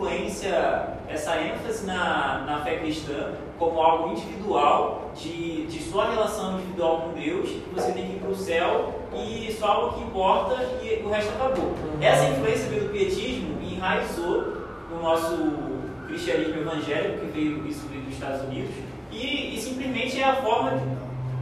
influência, essa ênfase na, na fé cristã como algo individual, de, de sua relação individual com Deus, que você tem que ir para o céu e só algo que importa e o resto acabou. Essa influência veio do pietismo e enraizou no nosso cristianismo evangélico, que veio isso veio dos Estados Unidos, e, e simplesmente é a forma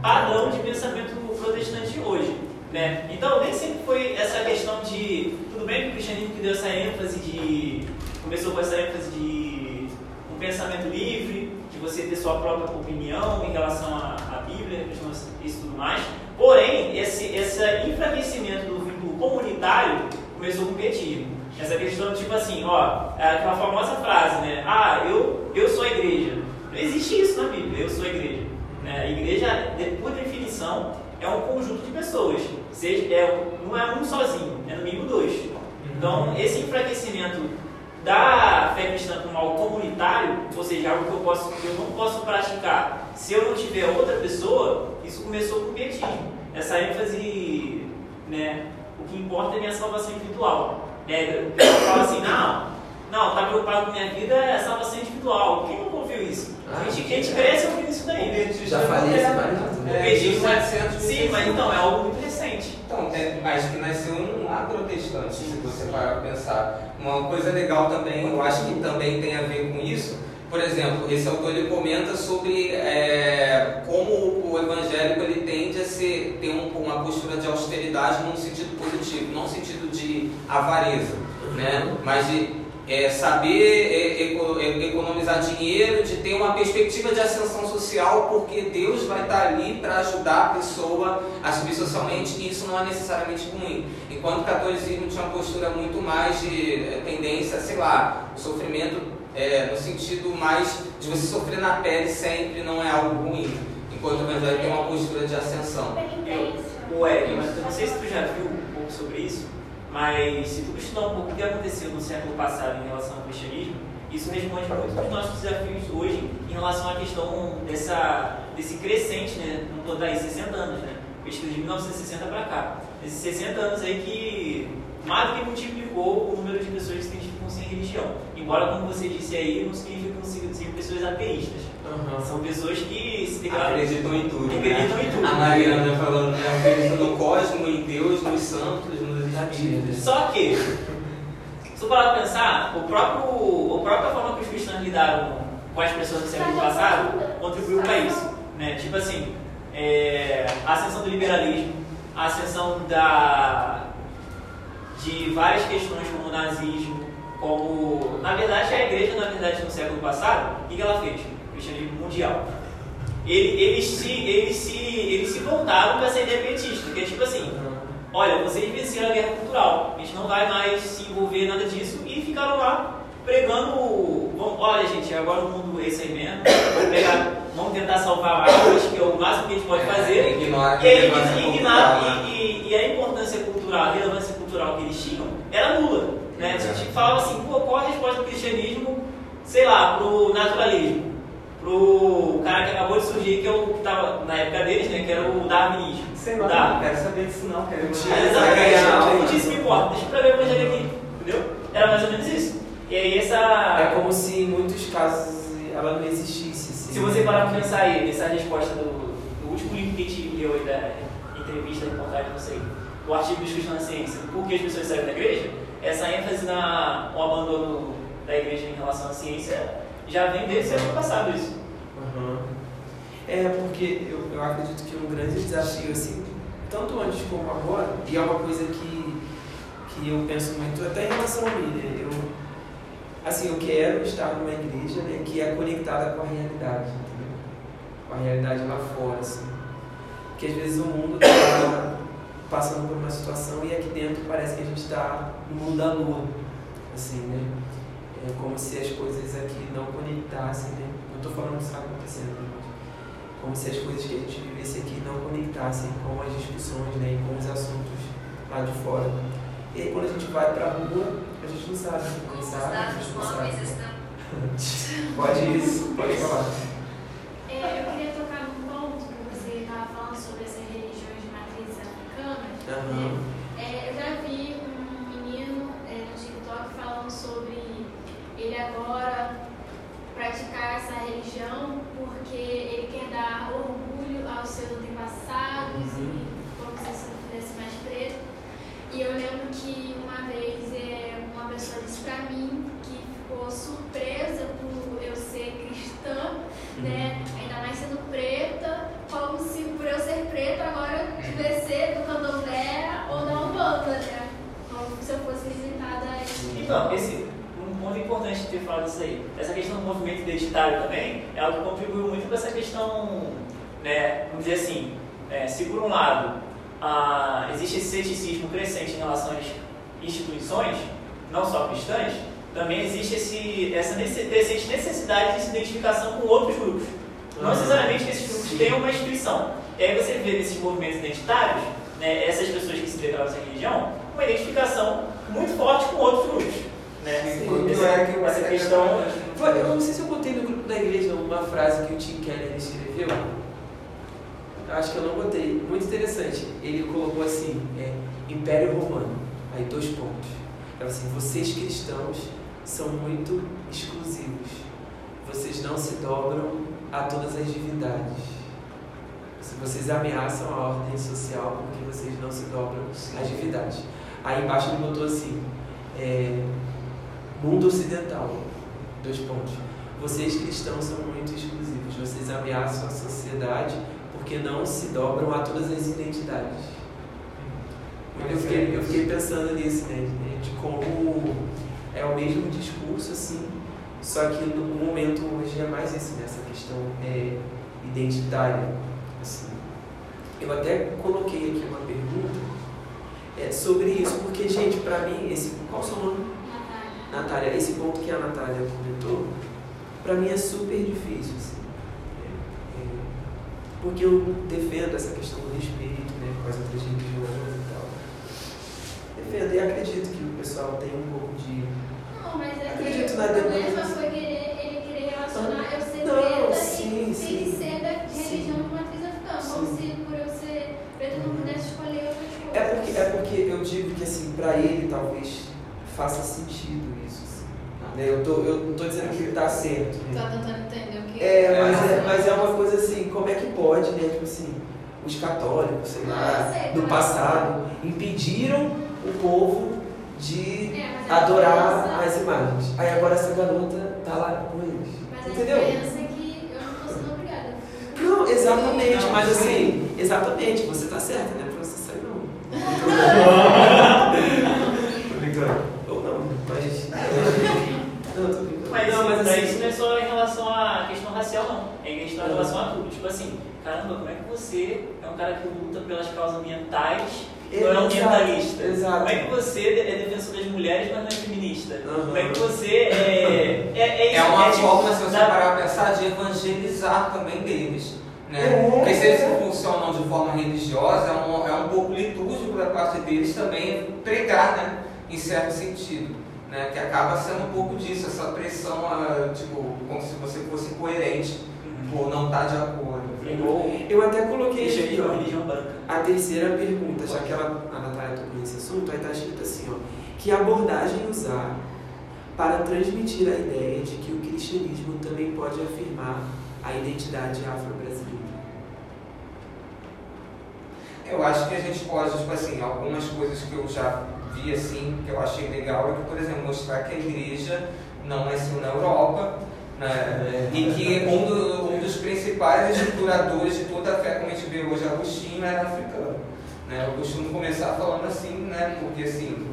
padrão de pensamento protestante hoje. Né? Então, nem sempre foi essa questão de. Tudo bem que o cristianismo que deu essa ênfase de. Começou com essa ênfase de um pensamento livre, de você ter sua própria opinião em relação à, à Bíblia, isso e tudo mais. Porém, esse, esse enfraquecimento do vínculo comunitário começou com o pietismo. Essa questão, tipo assim, ó, é aquela famosa frase, né? Ah, eu, eu sou a igreja. Não existe isso na Bíblia, eu sou a igreja. Né? A igreja, por definição, é um conjunto de pessoas. Seja, é, não é um sozinho, é no mínimo dois. Então, esse enfraquecimento da fé cristã como algo comunitário, ou seja, algo que eu, posso, que eu não posso praticar se eu não tiver outra pessoa, isso começou com o pietismo. Essa ênfase, né, o que importa é a minha salvação individual. Né? O pessoal fala assim, não, não, tá preocupado com minha vida é salvação individual. Quem nunca ouviu isso? Ah, a, gente, a gente cresce ouvindo isso daí. Já falei isso várias vezes. O pietismo, sim, mas então, é algo muito é, acho que nasceu um lá protestante, se você parar para pensar. Uma coisa legal também, eu acho que também tem a ver com isso. Por exemplo, esse autor ele comenta sobre é, como o evangélico ele tende a ser, ter um, uma postura de austeridade num sentido positivo, não no sentido de avareza, né? mas de é, saber é, economizar dinheiro, de ter uma perspectiva de ascensão social, porque Deus vai estar ali para ajudar a pessoa a subir socialmente e isso não é necessariamente ruim. Enquanto o catolicismo tinha uma postura muito mais de é, tendência, sei lá, o sofrimento é, no sentido mais de você sofrer na pele sempre não é algo ruim. Enquanto o evangelho tem uma postura de ascensão. Ué, mas eu não sei se tu já viu um pouco sobre isso. Mas se tu estudar um pouco o que aconteceu no século passado em relação ao cristianismo, isso responde muito dos nossos desafios hoje em relação à questão dessa, desse crescente, né? Não estou daí 60 anos, né? Pesquisa de 1960 para cá. Esses 60 anos aí que mais do que multiplicou o número de pessoas que se identificam sem religião. Embora, como você disse aí, não significa que sejam pessoas ateístas. Uhum. São pessoas que se declaram. Acreditam em tudo. Acreditam né? em tudo. A Mariana falando, né? Acreditam no cosmo, em Deus, nos santos. Só que, se eu parar para pensar, o próprio, a própria forma que os cristãos lidaram com as pessoas do século passado contribuiu para isso. Né? Tipo assim, é, a ascensão do liberalismo, a ascensão da, de várias questões como o nazismo, como. Na verdade, a igreja, na verdade, no século passado, o que ela fez? O cristianismo mundial. Ele, eles, se, eles, se, eles se voltaram para essa ideia petista, que é tipo assim, olha, vocês venceram a guerra cultural, a gente não vai mais se envolver em nada disso. E ficaram lá pregando, vamos, olha gente, agora o mundo é isso aí mesmo, vamos, pegar, vamos tentar salvar águas, que é o máximo que a gente pode é, fazer. E, aí, ignorar, né? e, e, e, a importância cultural, a relevância cultural que eles tinham era nula. Né? A gente falava assim, pô, qual a resposta do cristianismo, sei lá, pro naturalismo? Pro cara que acabou de surgir, que é o que estava na época deles, né? Que era o darwinismo. Sei lá, Darwin. não quero saber disso não, quero é, Exatamente, muitíssimo importa. Deixa eu ver o evangelho aqui, entendeu? Era mais ou menos isso. E aí essa... É como se em muitos casos ela não existisse. Assim. Se você parar para pensar aí nessa resposta do, do último livro que a gente leu aí da entrevista, reportagem, não sei, o artigo dos cristãos na ciência, por que as pessoas saíram da igreja, essa ênfase na, no abandono da igreja em relação à ciência já vem desde o ano passado isso. Uhum. É, porque eu, eu acredito que um grande desafio, assim, tanto antes como agora, e é uma coisa que, que eu penso muito até em relação a mim, né? Eu, assim, eu quero estar numa igreja né, que é conectada com a realidade, entendeu? Com a realidade lá fora, assim. Porque às vezes o mundo está passando por uma situação e aqui dentro parece que a gente está no mundo da lua, assim, né? É como se as coisas aqui não conectassem, né? Não estou falando que isso está acontecendo, mas como se as coisas que a gente vivesse aqui não conectassem com as discussões né, e com os assuntos lá de fora. E aí, quando a gente vai para a rua, a gente não sabe começar. a gente não sabe. pode isso, pode falar. É, eu queria tocar num ponto que você estava falando sobre essas religiões de matriz africana. É, eu já vi um menino é, no TikTok falando sobre ele agora praticar essa religião porque ele quer dar orgulho aos seus antepassados uhum. e como se isso pudesse mais preto. E eu lembro que uma vez é, uma pessoa disse para mim que ficou surpresa por eu ser cristã, uhum. né? Ainda mais sendo preta, como se por eu ser preta agora eu tivesse ser do candomblé ou da Umbanda, né? Como se eu fosse visitada. Então, esse, movimento identitário também é algo que contribuiu muito para essa questão, né, vamos dizer assim, é, se por um lado ah, existe esse ceticismo crescente em relação às instituições, não só cristãs, também existe esse, essa necessidade de se identificação com outros grupos. Não necessariamente que esses grupos tenham uma instituição. E aí você vê nesses movimentos identitários, né, essas pessoas que se declaram essa religião, uma identificação muito forte com outros grupos. Né? Sim, Essa, é que essa questão. Foi, eu não sei se eu botei no grupo da igreja uma frase que o Tim Keller escreveu. Eu acho que eu não botei. Muito interessante. Ele colocou assim: é, Império Romano. Aí, dois pontos. Era assim: vocês cristãos são muito exclusivos. Vocês não se dobram a todas as divindades. Se Vocês ameaçam a ordem social porque vocês não se dobram às divindades. Aí embaixo ele botou assim: é, mundo ocidental. Dois pontos. Vocês cristãos são muito exclusivos. Vocês ameaçam a sociedade porque não se dobram a todas as identidades. Eu fiquei, eu fiquei pensando nisso, né? De como é o mesmo discurso, assim, só que no momento hoje é mais isso, né? Essa questão é, identitária. Assim. Eu até coloquei aqui uma pergunta é, sobre isso, porque, gente, para mim, esse. Qual o seu nome? Natália, esse ponto que a Natália comentou, para mim é super difícil. Assim. É, é, porque eu defendo essa questão do respeito né, com as outras religiões e tal. Defendo e acredito que o pessoal tem um pouco de. Não, mas é que Acredito o na problema democracia. foi querer, ele querer relacionar eu ser Não, preta sim, e sim. ele ser da Sim. religião de matriz africana. Como Sim. se por eu ser preta eu não pudesse escolher outras coisas. É porque, é porque eu digo que assim, para ele talvez faça sentido isso. assim, né? Eu, tô, eu não estou dizendo que ele está certo. né? Tá tentando entender o que É, mas é, mas é uma coisa assim, como é que pode, né? Tipo assim, os católicos, sei lá, Ah, sei, mas- passado, impediram o povo de É, a adorar as imagens. Aí agora essa garota tá lá com eles. Mas a Entendeu? diferença é que eu não tô sendo obrigada. Não, exatamente, Não, mas sim. assim, exatamente, você tá certa, né? Pra você sair não. Tô brincando. Ou não, mas. Não, tô brincando. Mas, não, mas assim. isso não é só em relação à questão racial, não. É em questão em relação a tudo. Tipo assim, caramba, como é que você é um cara que luta pelas causas ambientais e não é ambientalista? exato. Como é que você é defensor das mulheres, mas não é feminista? Aham. Como é que você é. É, é, É uma tipo, forma, se você da- parar pra pensar, de evangelizar também deles. Né? É. Porque se eles funcionam de forma religiosa, é um, é um pouco litúrgico da parte deles também pregar, né? em certo sentido. Né? Que acaba sendo um pouco disso, essa pressão, ah, tipo, como se você fosse coerente por não estar de acordo. Igual Eu até coloquei aqui, ó. A terceira pergunta, já que ela, a Natália tocou nesse assunto, aí está escrito assim, ó, que abordagem usar para transmitir a ideia de que o cristianismo também pode afirmar a identidade afro-brasileira. Eu acho que a gente pode, tipo assim, algumas coisas que eu já vi assim, que eu achei legal, é que, por exemplo, mostrar que a igreja não nasceu na Europa, né? e que um, do- um dos principais estruturadores de toda a fé, como a gente vê hoje, Agostinho, era africano. Né? Eu costumo começar falando assim, né? Porque assim.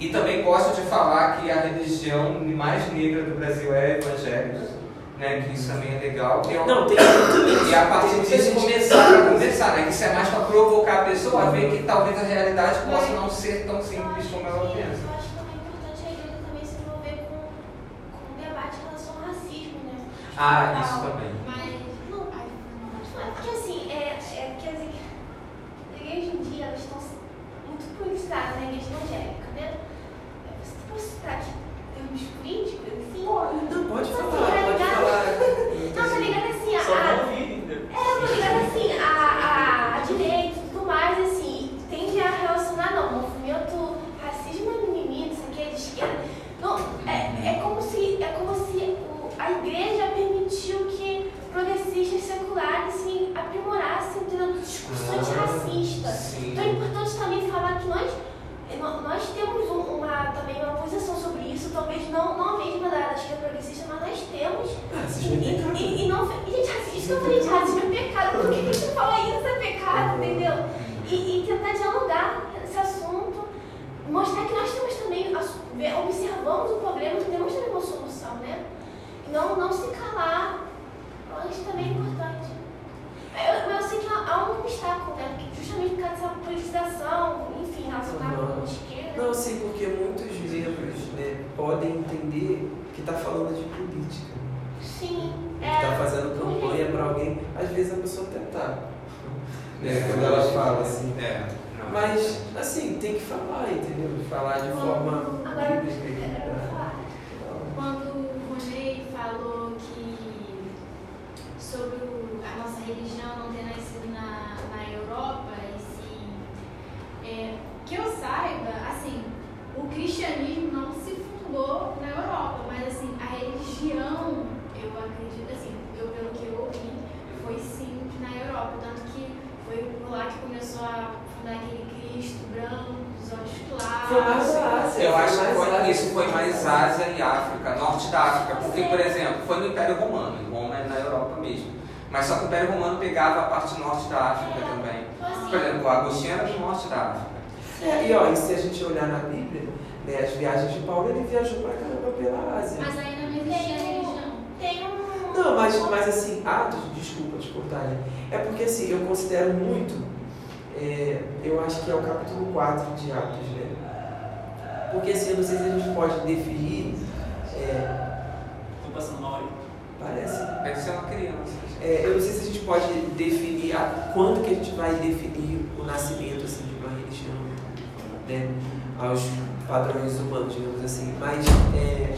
E também gosto de falar que a religião mais negra do Brasil é evangélica, né? Que isso também é legal. é um- Não, tem e a partir disso começar a conversar, né? Que isso é mais para provocar a pessoa a ver que talvez a realidade possa não ser tão simples acho como que- ela pensa. Eu acho também importante a igreja também se envolver com, com o debate em relação ao racismo, né? Ah, isso também. Mas, não, é porque assim, é, é que as igre- as igrejas hoje em dia elas estão muito politizadas na igreja evangélica, né? Você pode citar aqui termos políticos, assim? Não, pode falar, pode realidade- falar. Não, tá ligado assim, a, Só a, não ouvi, entendeu? é, eu tô ligado assim, a, a, a direita e tudo mais, assim, tende a relacionar, não, movimento racismo é mimimi, isso aqui é de esquerda. Não, é, é como se, é como se o, a igreja permitiu que progressistas seculares assim, aprimorassem entendeu? discussões Ah, racistas. sim. Então é importante também falar que nós, nó- nós temos um- uma, também uma posição sobre isso, talvez não, não a mesma da, da esquerda progressista, mas nós temos. Racismo é E, e, e não, e, gente, racismo, que eu falei de racismo é pecado. Por que que você fala isso é pecado, entendeu? E, e tentar dialogar esse assunto, mostrar que nós temos também, observamos o problema e temos também uma solução, né? não, não se calar. Que também é importante. Eu, mas eu sei que há, há um obstáculo, né? Porque justamente por causa dessa politização, enfim, relacionada com a esquerda. Não, sim, porque muitos membros né, podem entender que está falando de política. Sim. Que É, está fazendo campanha para alguém. Às vezes a pessoa até tá. Né, quando ela fala assim. É. não. Mas, assim, tem que falar, entendeu? Falar de forma Agora, bíblica. eu vou equilibrada. falar. Quando o Ronei falou que sobre o- a nossa religião não ter nascido na, na Europa, e se, é, que eu saiba, assim, o cristianismo não se fundou na Europa, mas assim, a religião, eu acredito, assim, eu pelo que eu ouvi, foi sim na Europa, tanto que foi por lá que começou a fundar aquele Cristo branco, os olhos claros. Foi mais a Ásia. Eu acho que mais foi- Ásia. isso foi mais Ásia e África, norte da África, porque, por exemplo, foi no Império Romano, e Roma é na Europa mesmo. Mas só que o Império Romano pegava a parte norte da África também. Por exemplo, o Agostinho era do norte da África. É, e ó, e se a gente olhar na Bíblia, né, as viagens de Paulo, ele viajou pra caramba pela Ásia. Mas ainda não existia religião. tem um. Não, mas, mas assim, Atos, desculpa te cortar, né? É porque assim, eu considero muito, é, eu acho que é o capítulo 4 de Atos, né? Porque assim, eu não sei se a gente pode definir, é, Tô passando mal aí. parece, Deve ser uma criança. É, eu não sei se a gente pode definir, a, quando que a gente vai definir o nascimento assim, de uma religião, né? Aos padrões humanos, digamos assim. Mas é,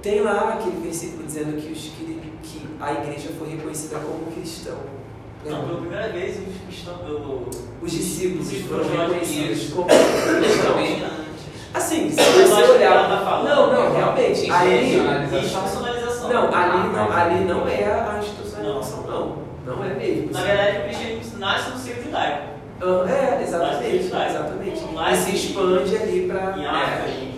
tem lá aquele versículo dizendo que, os, que, que a igreja foi reconhecida como cristão. né? Não, pela primeira vez os cristãos. Os discípulos Os foram reconhecidos como cristãos. Assim, se você olhar. Não, não, realmente. Ali, Institucionalização. não, ali não, ali não é a não. É mesmo. Na verdade, o cristianismo nasce no seio judaico. Ah, É, exatamente. Mas- Exatamente. Mas- E se expande ali para. É.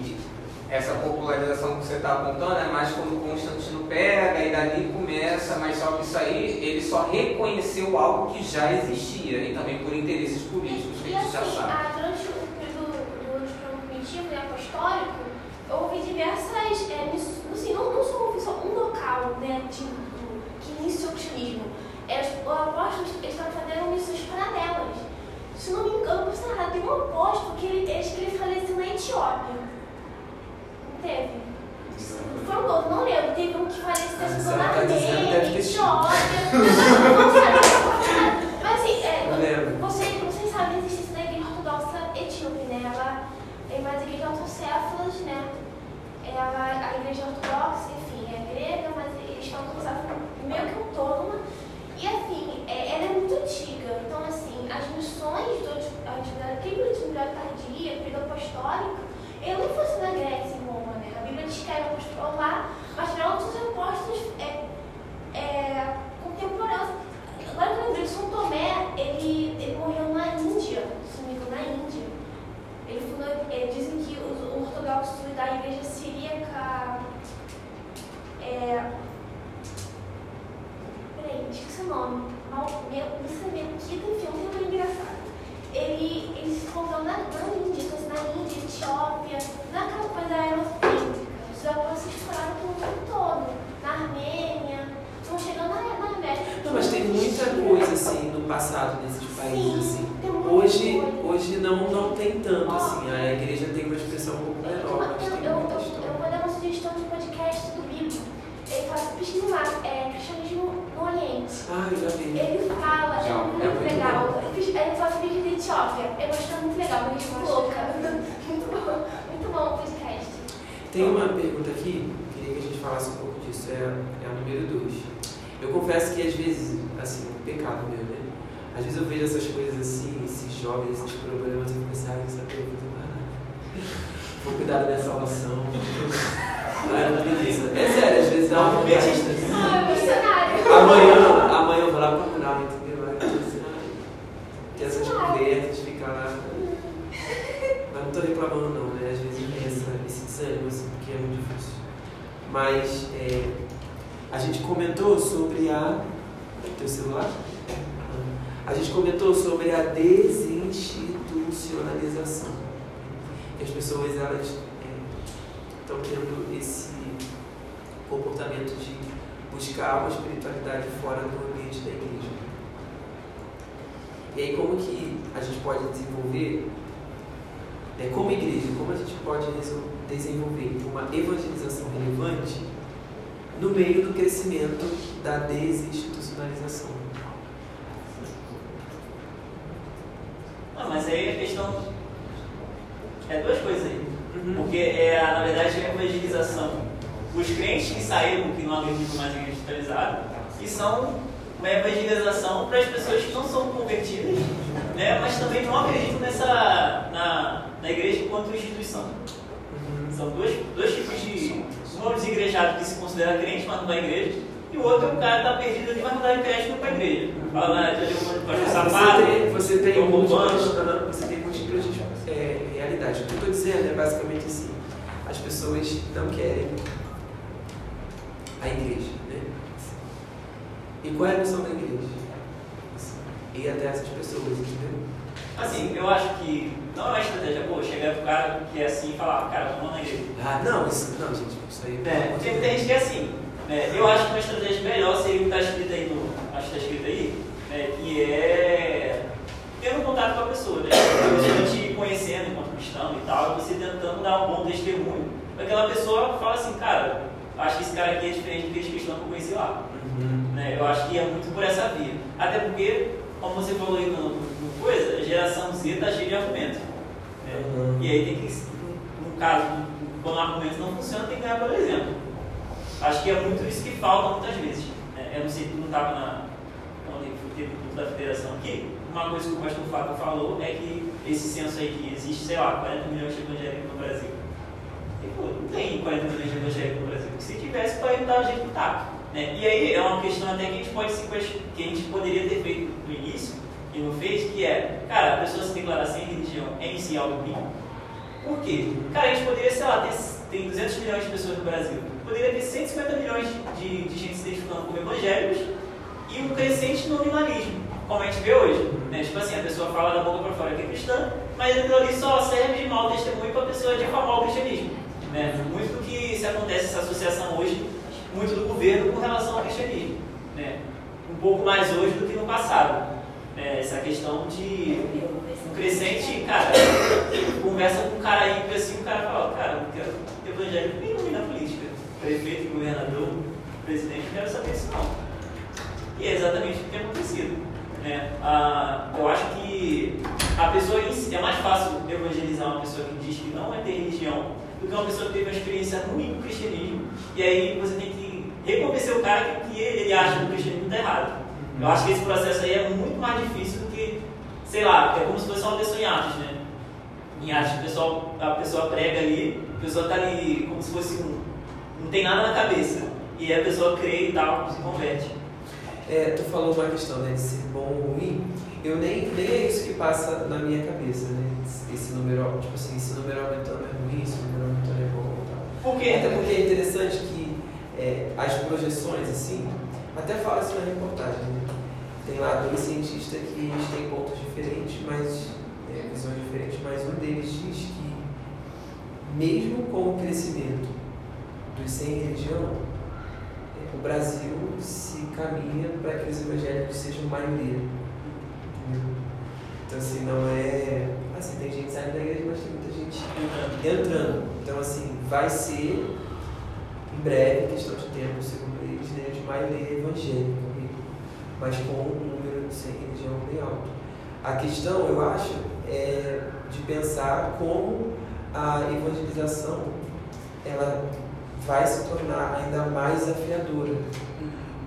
Essa popularização que você está apontando é mais quando Constantino pega e dali começa, mas só que isso aí ele só reconheceu algo que já existia e também por interesses políticos que E a gente já assim, sabe. durante o período do do primitivo e apostólico, houve diversas. É, assim, não, não só houve só um local né, de, do- que iniciou o cristianismo. Os apóstolos estavam fazendo missões paralelas. Se não me engano, posso errado, tem um apóstolo que ele, acho que ele faleceu na Etiópia. Não teve? Foi um não lembro. Teve um que faleceu Ah, na tá Armênia. Etiópia. Não sabe, Mas assim, é, Eu lembro. você, vocês sabem a existência da igreja ortodoxa etíope, né? Ela é mais igreja autocéfalas, né? Ela, a igreja missão da igreja? Ir até essas pessoas, entendeu? Assim, eu acho que não é uma estratégia boa chegar pro cara que é assim e falar, cara, vamos na igreja. Ah, não, isso, não, gente, isso aí. É, porque tem gente que é assim. Né? Eu acho que uma estratégia melhor seria o que está escrito aí no. Acho que está escrito aí, né? que é tendo contato com a pessoa, né? A pessoa te conhecendo enquanto cristão e tal, e você tentando dar um bom testemunho. Aquela pessoa fala assim, cara, acho que esse cara aqui é diferente do que esse cristão que eu conheci lá. Né? Eu acho que é muito por essa via. Até porque, como você falou aí no, no coisa, a geração Z está cheia de argumentos. né? Uhum. E aí tem que, no caso, quando o argumento não funciona, tem que ganhar pelo exemplo. Acho que é muito isso que falta muitas vezes. né? Eu não sei, tu não estava na. Ontem teve o da federação aqui. Uma coisa que o pastor Fábio falou é que esse censo aí que existe, sei lá, 40 milhões de evangélicos no Brasil. E, pô, não tem 40 milhões de evangélicos no Brasil. Se tivesse, para dar o jeito que tá. Né? E aí é uma questão até que a gente pode se que a gente poderia ter feito no início e não fez, que é, cara, a pessoa se declarar sem religião é em si algo ruim. Por quê? Cara, a gente poderia, sei lá, ter, tem 200 milhões de pessoas no Brasil. Poderia ter 150 milhões de, de gente se identificando como evangélicos e um crescente nominalismo, como a gente vê hoje. Né? Tipo assim, a pessoa fala da boca para fora que é cristã, mas aquilo ali só serve de mau testemunho para a pessoa difamar o cristianismo. Né? Muito do que se acontece essa associação hoje, muito do governo com relação ao cristianismo. Né? Um pouco mais hoje do que no passado. Né? Essa questão de um crescente, cara, conversa com um cara aí, assim, o cara fala, cara, eu quero evangélico nenhum na política. Prefeito, governador, presidente, não quero saber disso não. E é exatamente o que tem acontecido. Né? Ah, eu acho que a pessoa si- é mais fácil evangelizar uma pessoa que diz que não vai ter religião do que uma pessoa que teve uma experiência ruim com o cristianismo. E aí você tem que reconvencer o cara que, que ele acha que o cristianismo está errado. Eu acho que esse processo aí é muito mais difícil do que, sei lá, é como se fosse uma pessoa em Atos, né? Em Atos, o pessoal, a pessoa prega ali, a pessoa está ali como se fosse um. não tem nada na cabeça. E aí a pessoa crê e tal, se converte. É, tu falou uma questão né, de ser bom ou ruim. Eu nem, nem é isso que passa na minha cabeça, né? Esse número, tipo assim, esse número aumentando é ruim, esse número aumentando é bom e tal. Por quê? Até porque é interessante que é, as projeções, assim, até fala isso na reportagem, né? Tem lá dois cientistas que eles têm pontos diferentes, mas é, visões diferentes, mas um deles diz que mesmo com o crescimento dos sem religião, é, o Brasil se caminha para que os evangélicos sejam maioria. Então assim, não é. Assim, tem gente saindo da igreja, mas tem muita gente entrando. Então assim, vai ser em breve, questão de tempo, segundo eles, né, de maioria evangélica, né? mas com um número sem religião bem alto. A questão, eu acho, é de pensar como a evangelização ela vai se tornar ainda mais desafiadora.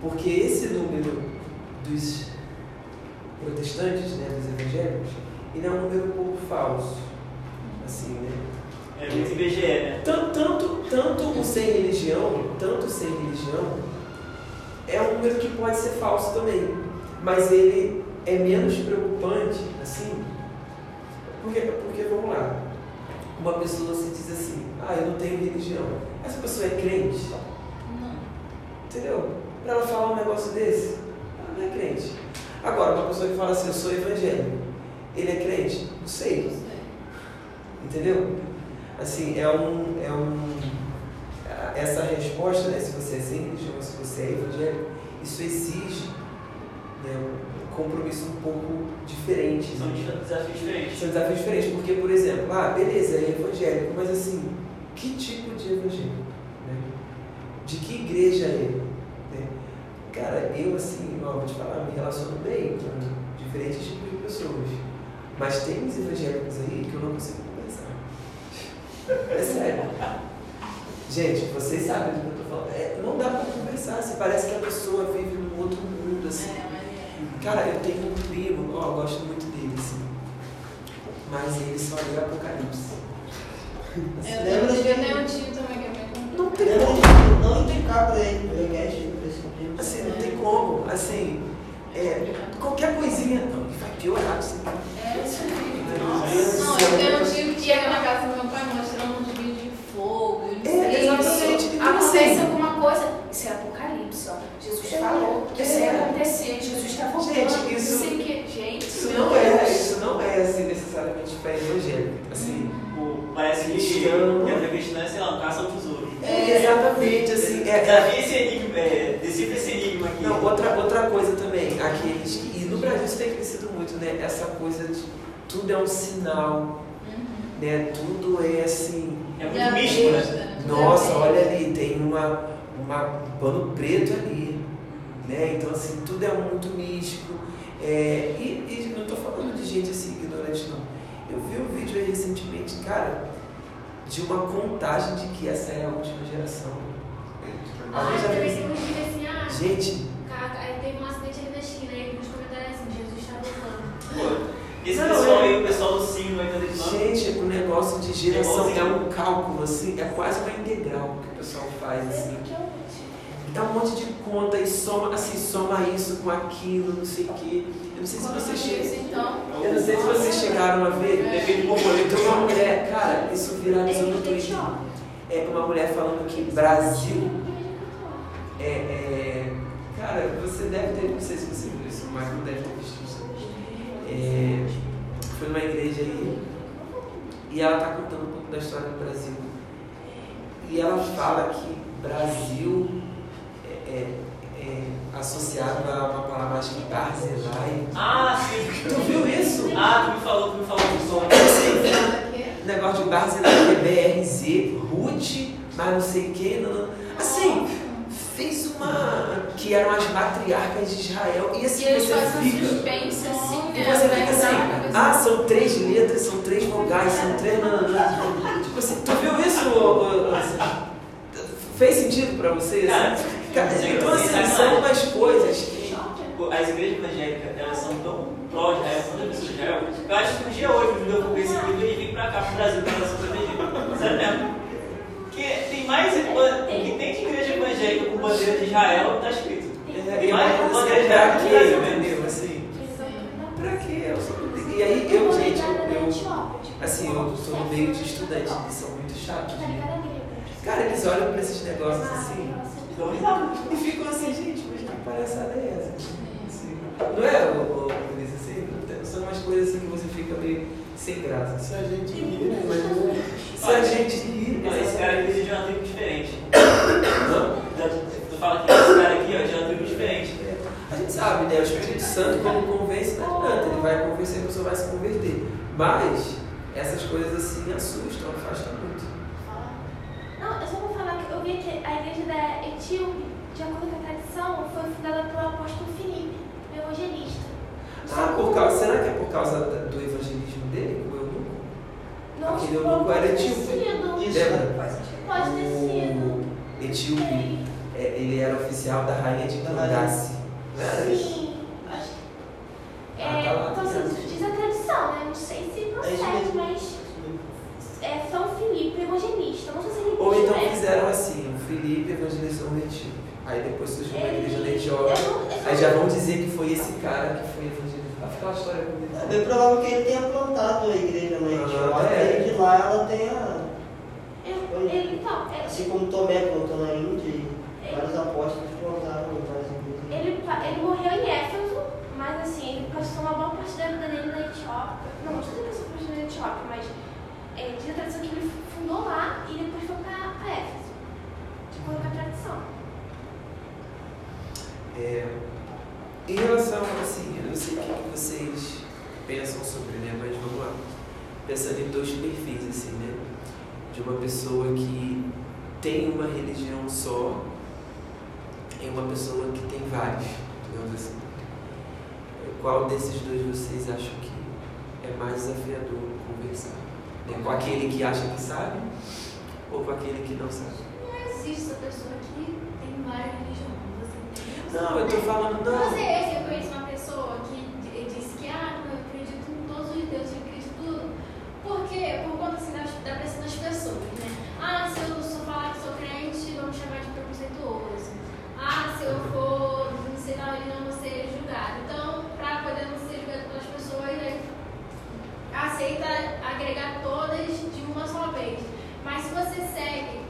Porque esse número dos protestantes, né, dos evangélicos, ele é um número um pouco falso. Assim, né? É muito IBGE, né? Tanto, tanto, tanto o sem religião, tanto o sem religião, é um número que pode ser falso também. Mas ele é menos preocupante, assim, porque, porque vamos lá, uma pessoa se diz assim, ah, eu não tenho religião. Essa pessoa é crente? Não. Entendeu? Para ela falar um negócio desse, ela não é crente. Agora, uma pessoa que fala assim, eu sou evangélico, ele é crente? Não sei. Entendeu? Assim, é um. É um essa resposta, né, se você é sem religião, se você é evangélico, isso exige né, um compromisso um pouco diferente. São né? desafios diferentes. São desafios diferentes, porque, por exemplo, ah, beleza, é evangélico, mas assim, que tipo de evangélico? né? De que igreja é? né? Cara, eu assim, ó, vou te falar, me relaciono bem com diferentes tipos de pessoas. Mas tem uns evangélicos aí que eu não consigo. É sério. Gente, vocês sabem do que eu tô falando. É, não dá pra conversar, assim, parece que a pessoa vive num outro mundo, assim. Cara, eu tenho um primo, ó, eu gosto muito dele, assim. Mas ele só lê Apocalipse. Eu Lembra tenho, de- tenho um tio também que é complicado. Não tem como. de não indicar pra ele podcast pra esse primo? Assim, não tem como. Assim, é, qualquer coisinha. Não, vai piorar assim. É isso aí. Não, eu tenho um tio que chega na casa do meu pai mostrando uns vídeos de fogo, de não É, sei exatamente. Isso. Então, Acontece assim, alguma coisa, isso é Apocalipse, ó. Jesus É, falou que isso ia é. acontecer, Jesus está voltando. Gente, isso- não que. Gente, Isso não é, isso não é assim necessariamente fé evangélica. Assim, O- Parece que, Cristão. que a fé cristã é, sei lá, caça ao tesouro. é, exatamente, assim. É, Desafia esse enigma, é, decifra esse enigma aqui. Não, outra, outra coisa também, aqueles que, e no Brasil isso tem crescido muito, né? Essa coisa de tudo é um sinal, né? Tudo é assim, É muito místico, né? Nossa, olha ali, tem uma, uma, um pano preto ali, né? Então assim, tudo é muito místico. É, e, e não estou falando de gente assim ignorante não. Eu vi um vídeo aí recentemente, cara, de uma contagem de que essa é a última geração. Ah, eu também assim, ah, Gente, cara, aí teve um acidente ali na China, aí nos comentários assim, Jesus está voltando. Esse Não, pessoal é- aí, o pessoal do signo vai estar falando. Gente, o negócio de geração é um cálculo, assim, é quase uma integral que o pessoal faz, assim. Que é. Dá um monte de conta e soma, assim, soma isso com aquilo, não sei o quê. Eu não sei se vocês chegam. então. Eu não sei se vocês chegaram a ver. Tem uma mulher, cara, isso viralizou no Twitter. É uma mulher falando que Brasil é, é- Cara, você deve ter, não sei se você viu isso, mas não deve ter visto isso. É, foi numa igreja aí e ela está contando um pouco da história do Brasil. E ela fala que Brasil é, é- é associado a uma palavra, acho que Barzilai. Ah, sim. Tu viu isso? Ah, tu me falou, tu me falou do som. Negócio de Barzilai, que é BRZ, Ruth, mas não sei o que. Não, não. Assim, fez uma. que eram as matriarcas de Israel. E assim, E você fica. suspense assim, né? você fica assim, ah, são três letras, são três vogais, são três. Tipo assim, tu viu isso? assim? Fez sentido pra você? Assim? Então sim, assim, sim. são umas coisas que. Pô, As igrejas evangélicas, elas são tão pró-Israel, tão defensas de Israel, que eu acho que um dia hoje o judeu for perseguido e vir pra cá, pro Brasil, pra nação protegida. Sério mesmo. Porque tem mais. O que tem de igreja evangélica com bandeira de Israel, tá escrito. Tem e mais mais bandeira de Israel no Brasil entendeu? Assim, pra quê? Eu sou- E aí, eu, gente, eu, eu assim, eu sou no meio de estudantes que são muito chatos. né? Cara, eles olham pra esses negócios assim Então, e ficam assim, gente, mas que palhaçada é essa? Assim, não é, ô, Luiz, assim? São umas coisas assim que você fica meio sem graça. Se a gente rir, né? Imagina. Se a gente rir, Mas esse cara aqui é de uma tribo diferente. Não? Tu fala que esse cara aqui ó, de uma tribo diferente. A gente sabe, né? O Espírito Santo, quando convence, não adianta. Ele vai convencer, a pessoa vai se converter. Mas, essas coisas assim assustam, afastam muito. Não, eu só vou falar que eu vi que a igreja da Etíope, de acordo com a tradição, foi fundada pelo apóstolo Filipe, o evangelista. Ah, por causa, será que é por causa do evangelismo dele, o eunuco? Não, Aquele eunuco era etíope. Isso. Pode ter sido. O etíope, é, ele era oficial da rainha de. Candace. Sim. Acho que- Ah, É, tá lá, então, tá assim, diz a tradição, né? Não sei se É procede, mesmo. mas é São Filipe, evangelista. Não sei se ele Ou então é. fizeram assim, o Felipe evangelizou o etíope. Aí depois surgiu uma igreja da Ele- Etiópia. Aí já vão dizer que foi esse cara que foi aquela história bonita. É bem provável que ele tenha plantado a igreja né? ah, tipo, na Índia. É. de lá ela tenha. Eu, ele, então, ele, assim como Tomé plantou na Índia e é. vários apóstolos plantaram várias igrejas. Ele, ele morreu em Éfeso, mas assim, ele passou uma boa parte da vida dele na Etiópia. Não, não sei se ele passou parte na Etiópia, mas é, tinha a tradição que ele fundou lá e depois foi para Éfeso. De acordo com a tradição. É. Em relação, assim, eu não sei o que vocês pensam sobre, né? Mas vamos lá. Pensando em dois perfis, assim, né? De uma pessoa que tem uma religião só e uma pessoa que tem várias, digamos assim. Qual desses dois vocês acham que é mais desafiador conversar? Né? Com aquele que acha que sabe ou com aquele que não sabe? Não existe essa pessoa que tem várias religiões não, eu tô falando, não. Você, assim, eu conheço uma pessoa que d- disse que, ah, eu acredito em todos os deuses, eu acredito tudo. Por quê? Por conta assim, da, da pressão das pessoas, né? Ah, se eu só falar que sou crente, vão me chamar de preconceituoso. Ah, se eu for não sei na religião, vou ser julgado. Então, pra poder não ser julgado pelas pessoas, aí aceita agregar todas de uma só vez. Mas se você segue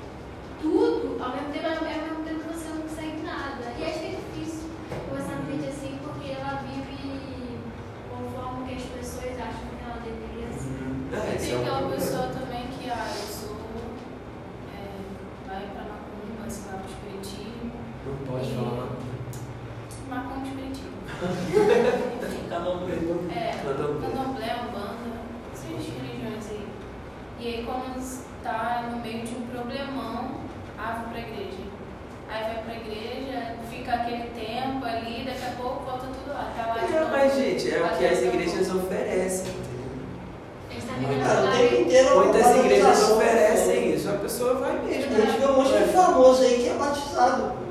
tudo, ao mesmo tempo, ao mesmo tempo você não consegue nada. E acho que é difícil conversar com gente assim, porque ela vive conforme o que as pessoas acham que ela deveria ser. É, esse é Tem um aquela problema. pessoa também que, ah, eu sou. É, vai pra macumba, se vai pro espiritismo. Não pode falar Macumba espiritismo. Candomblé. É, Candomblé. candomblé, umbanda, essas religiões aí. E aí, quando está no meio de um problemão, ah, vou pra igreja. Aí vai pra igreja, fica aquele tempo ali, daqui a pouco volta tudo lá. Tá lá de É, novo. mas, gente, é o que as Até igrejas oferecem, entendeu? A gente tá Muitas- vivendo Cara, o uma tempo vida- inteiro é uma Muitas igrejas valorização, oferecem né? isso, a pessoa vai mesmo. A gente vê um monte de famoso aí que é batizado.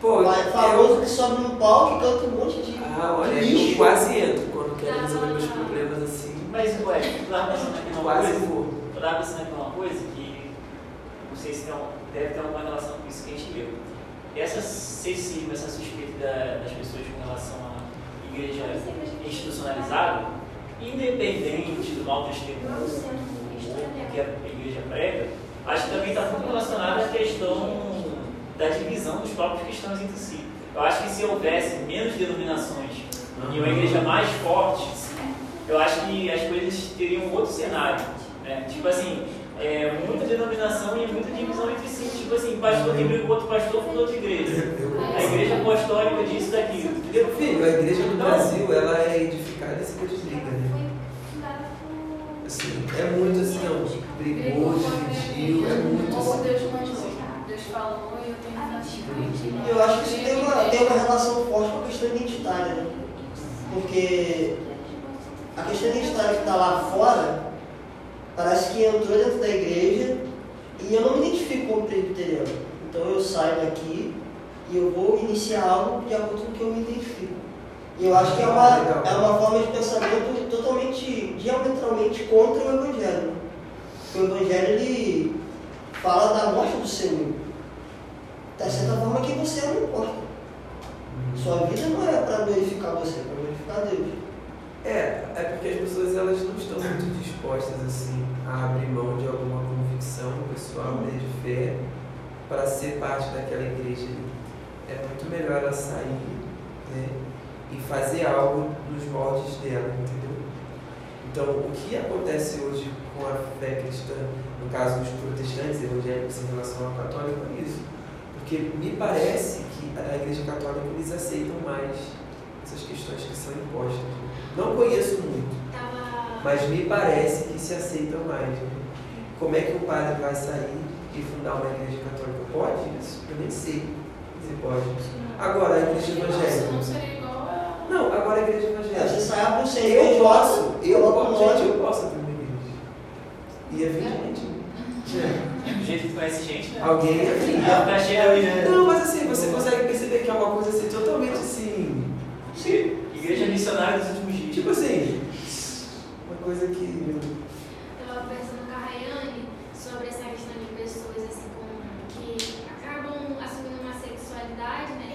Pô, Vai eu- famoso que sobe no palco e canta um monte de. Ah, olha, de eu lixo. quase entro quando quero resolver meus problemas assim. Mas, ué, eu tava pensando aqui numa Quase coisa. vou. Eu tava pensando aqui numa coisa que não sei se tem um, deve ter alguma relação com isso que a gente leu. Essa ceticismo, essa suspeita da- das pessoas com relação à igreja institucionalizada, independente do mau testemunho que a igreja prega, acho que também está muito relacionado à questão da divisão dos próprios cristãos entre si. Eu acho que se houvesse menos denominações e uma igreja mais forte, eu acho que as coisas teriam um outro cenário. Né? Tipo assim, é, muita denominação e muita divisão entre si. Tipo assim, pastor que brigou com outro pastor fundou outra igreja. A igreja apostólica disso, daquilo. Entendeu? Filho, a igreja no Brasil, ela é edificada em cima de briga, né? Assim, é muito assim, ó, brigou, dividiu, é muito Ou assim. Deus mandou. Deus falou e eu tenho que fazer. Eu acho que isso tem uma, tem uma relação forte com a questão identitária, né? Porque a questão identitária que está lá fora parece que entrou dentro da igreja e eu não me identifico como presbiteriano. Então eu saio daqui e eu vou iniciar algo de acordo com o que eu me identifico. Eu acho que é uma, é uma forma de pensamento totalmente, diametralmente contra o Evangelho. o Evangelho ele fala da morte do único. Da certa forma que você não importa. Sua vida não é para glorificar você, é para glorificar Deus. É, é porque as pessoas elas não estão muito dispostas assim a abrir mão de alguma convicção pessoal né, de fé para ser parte daquela igreja. É muito melhor ela sair né, e fazer algo nos moldes dela, entendeu? Então, o que acontece hoje com a fé cristã, no caso dos protestantes evangélicos em relação ao católico, é isso. Porque me parece que a igreja católica eles aceitam mais essas questões que são impostas. Não conheço muito, Tava. mas me parece que se aceitam mais. né? Como é que o padre vai sair e fundar uma igreja católica? Pode isso? Eu nem sei se pode. Agora, a igreja evangélica. Não, agora a igreja É, você evangélica. sai abre um Eu CNPJ, posso, eu um posso, gente, eu posso abrir uma igreja. Ia vir gente. Do jeito que conhece gente, né? Alguém ia vir. Ah, tá ali, né? Não, mas assim, você consegue perceber que é uma coisa assim, totalmente assim. Sim. Igreja missionária dos últimos dias. Tipo assim, uma coisa que. Eu estava conversando com a Rayane sobre essa questão de pessoas assim, com, que acabam assumindo uma sexualidade, né?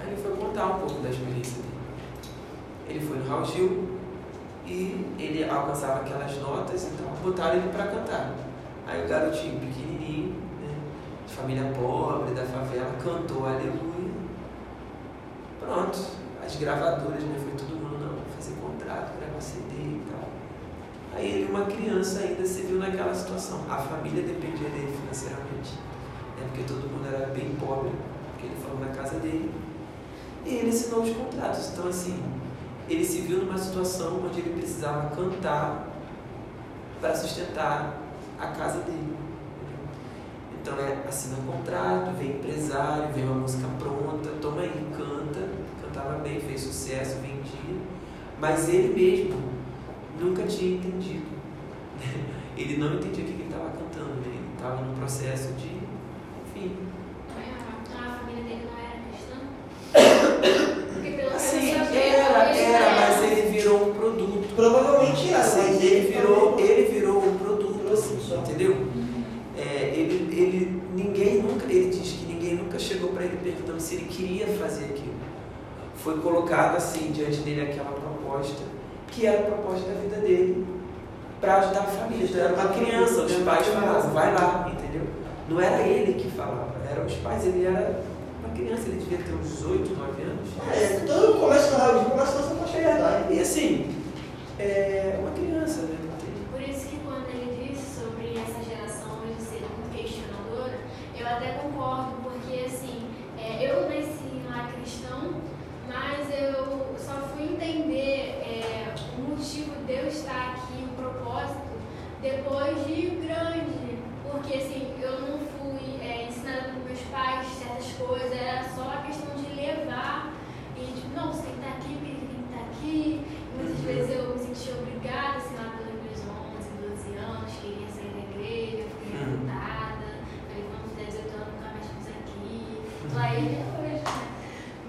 Aí ele foi contar um pouco da experiência dele. Ele foi no Raul Gil e ele alcançava aquelas notas e tal. Botaram ele pra cantar. Aí o garotinho pequenininho, né? De família pobre, da favela, cantou Aleluia. Pronto, as gravadoras, né? Foi todo mundo, não, fazer contrato, gravar CD e tal. Aí ele, uma criança, ainda se viu naquela situação. A família dependia dele financeiramente, né? Porque todo mundo era bem pobre, porque ele falou na casa dele. E ele assinou os contratos. Então, assim, ele se viu numa situação onde ele precisava cantar para sustentar a casa dele. Então, é, assina contrato, vem empresário, vem uma música pronta, toma aí, canta, cantava bem, fez sucesso, vendia, mas ele mesmo nunca tinha entendido. Ele não entendia o que ele estava cantando, né? ele estava num processo de, enfim, Ah, a família dele não era cristã? Porque pelo assim, menos eu sabia, era, ele era, era. mas ele virou um produto. Provavelmente era, Assim, mas ele virou, também- ele virou um produto, assim, Produto só. entendeu? É, ele, ele, ninguém nunca, ele diz que ninguém nunca chegou para ele perguntando se ele queria fazer aquilo. Foi colocado assim diante dele aquela proposta, que era a proposta da vida dele, para ajudar a família. Então, era uma criança, os pais falavam, vai lá, entendeu? Não era ele que falava, eram os pais, ele era uma criança, ele devia ter uns 8, 9 anos. É, todo começo na Gil começa com essa faixa de idade. E assim, é uma criança, né? Por isso que quando ele disse sobre essa geração hoje ser muito questionadora, eu até concordo, porque assim, é, eu nasci lar cristão, mas eu só fui entender é, o motivo de eu estar aqui, o propósito, depois de grande. Porque assim, eu não fui é, ensinada por meus pais certas coisas, era só a questão de levar e tipo, não, você tem que estar aqui, porque tem que estar aqui. Muitas vezes eu me senti obrigada, assim, lá pelos meus 11, 12 anos, queria sair da igreja, fui Hum. revoltada. Falei, fizer 18 anos, nunca mais fiz aqui. Tô aí até hoje, né?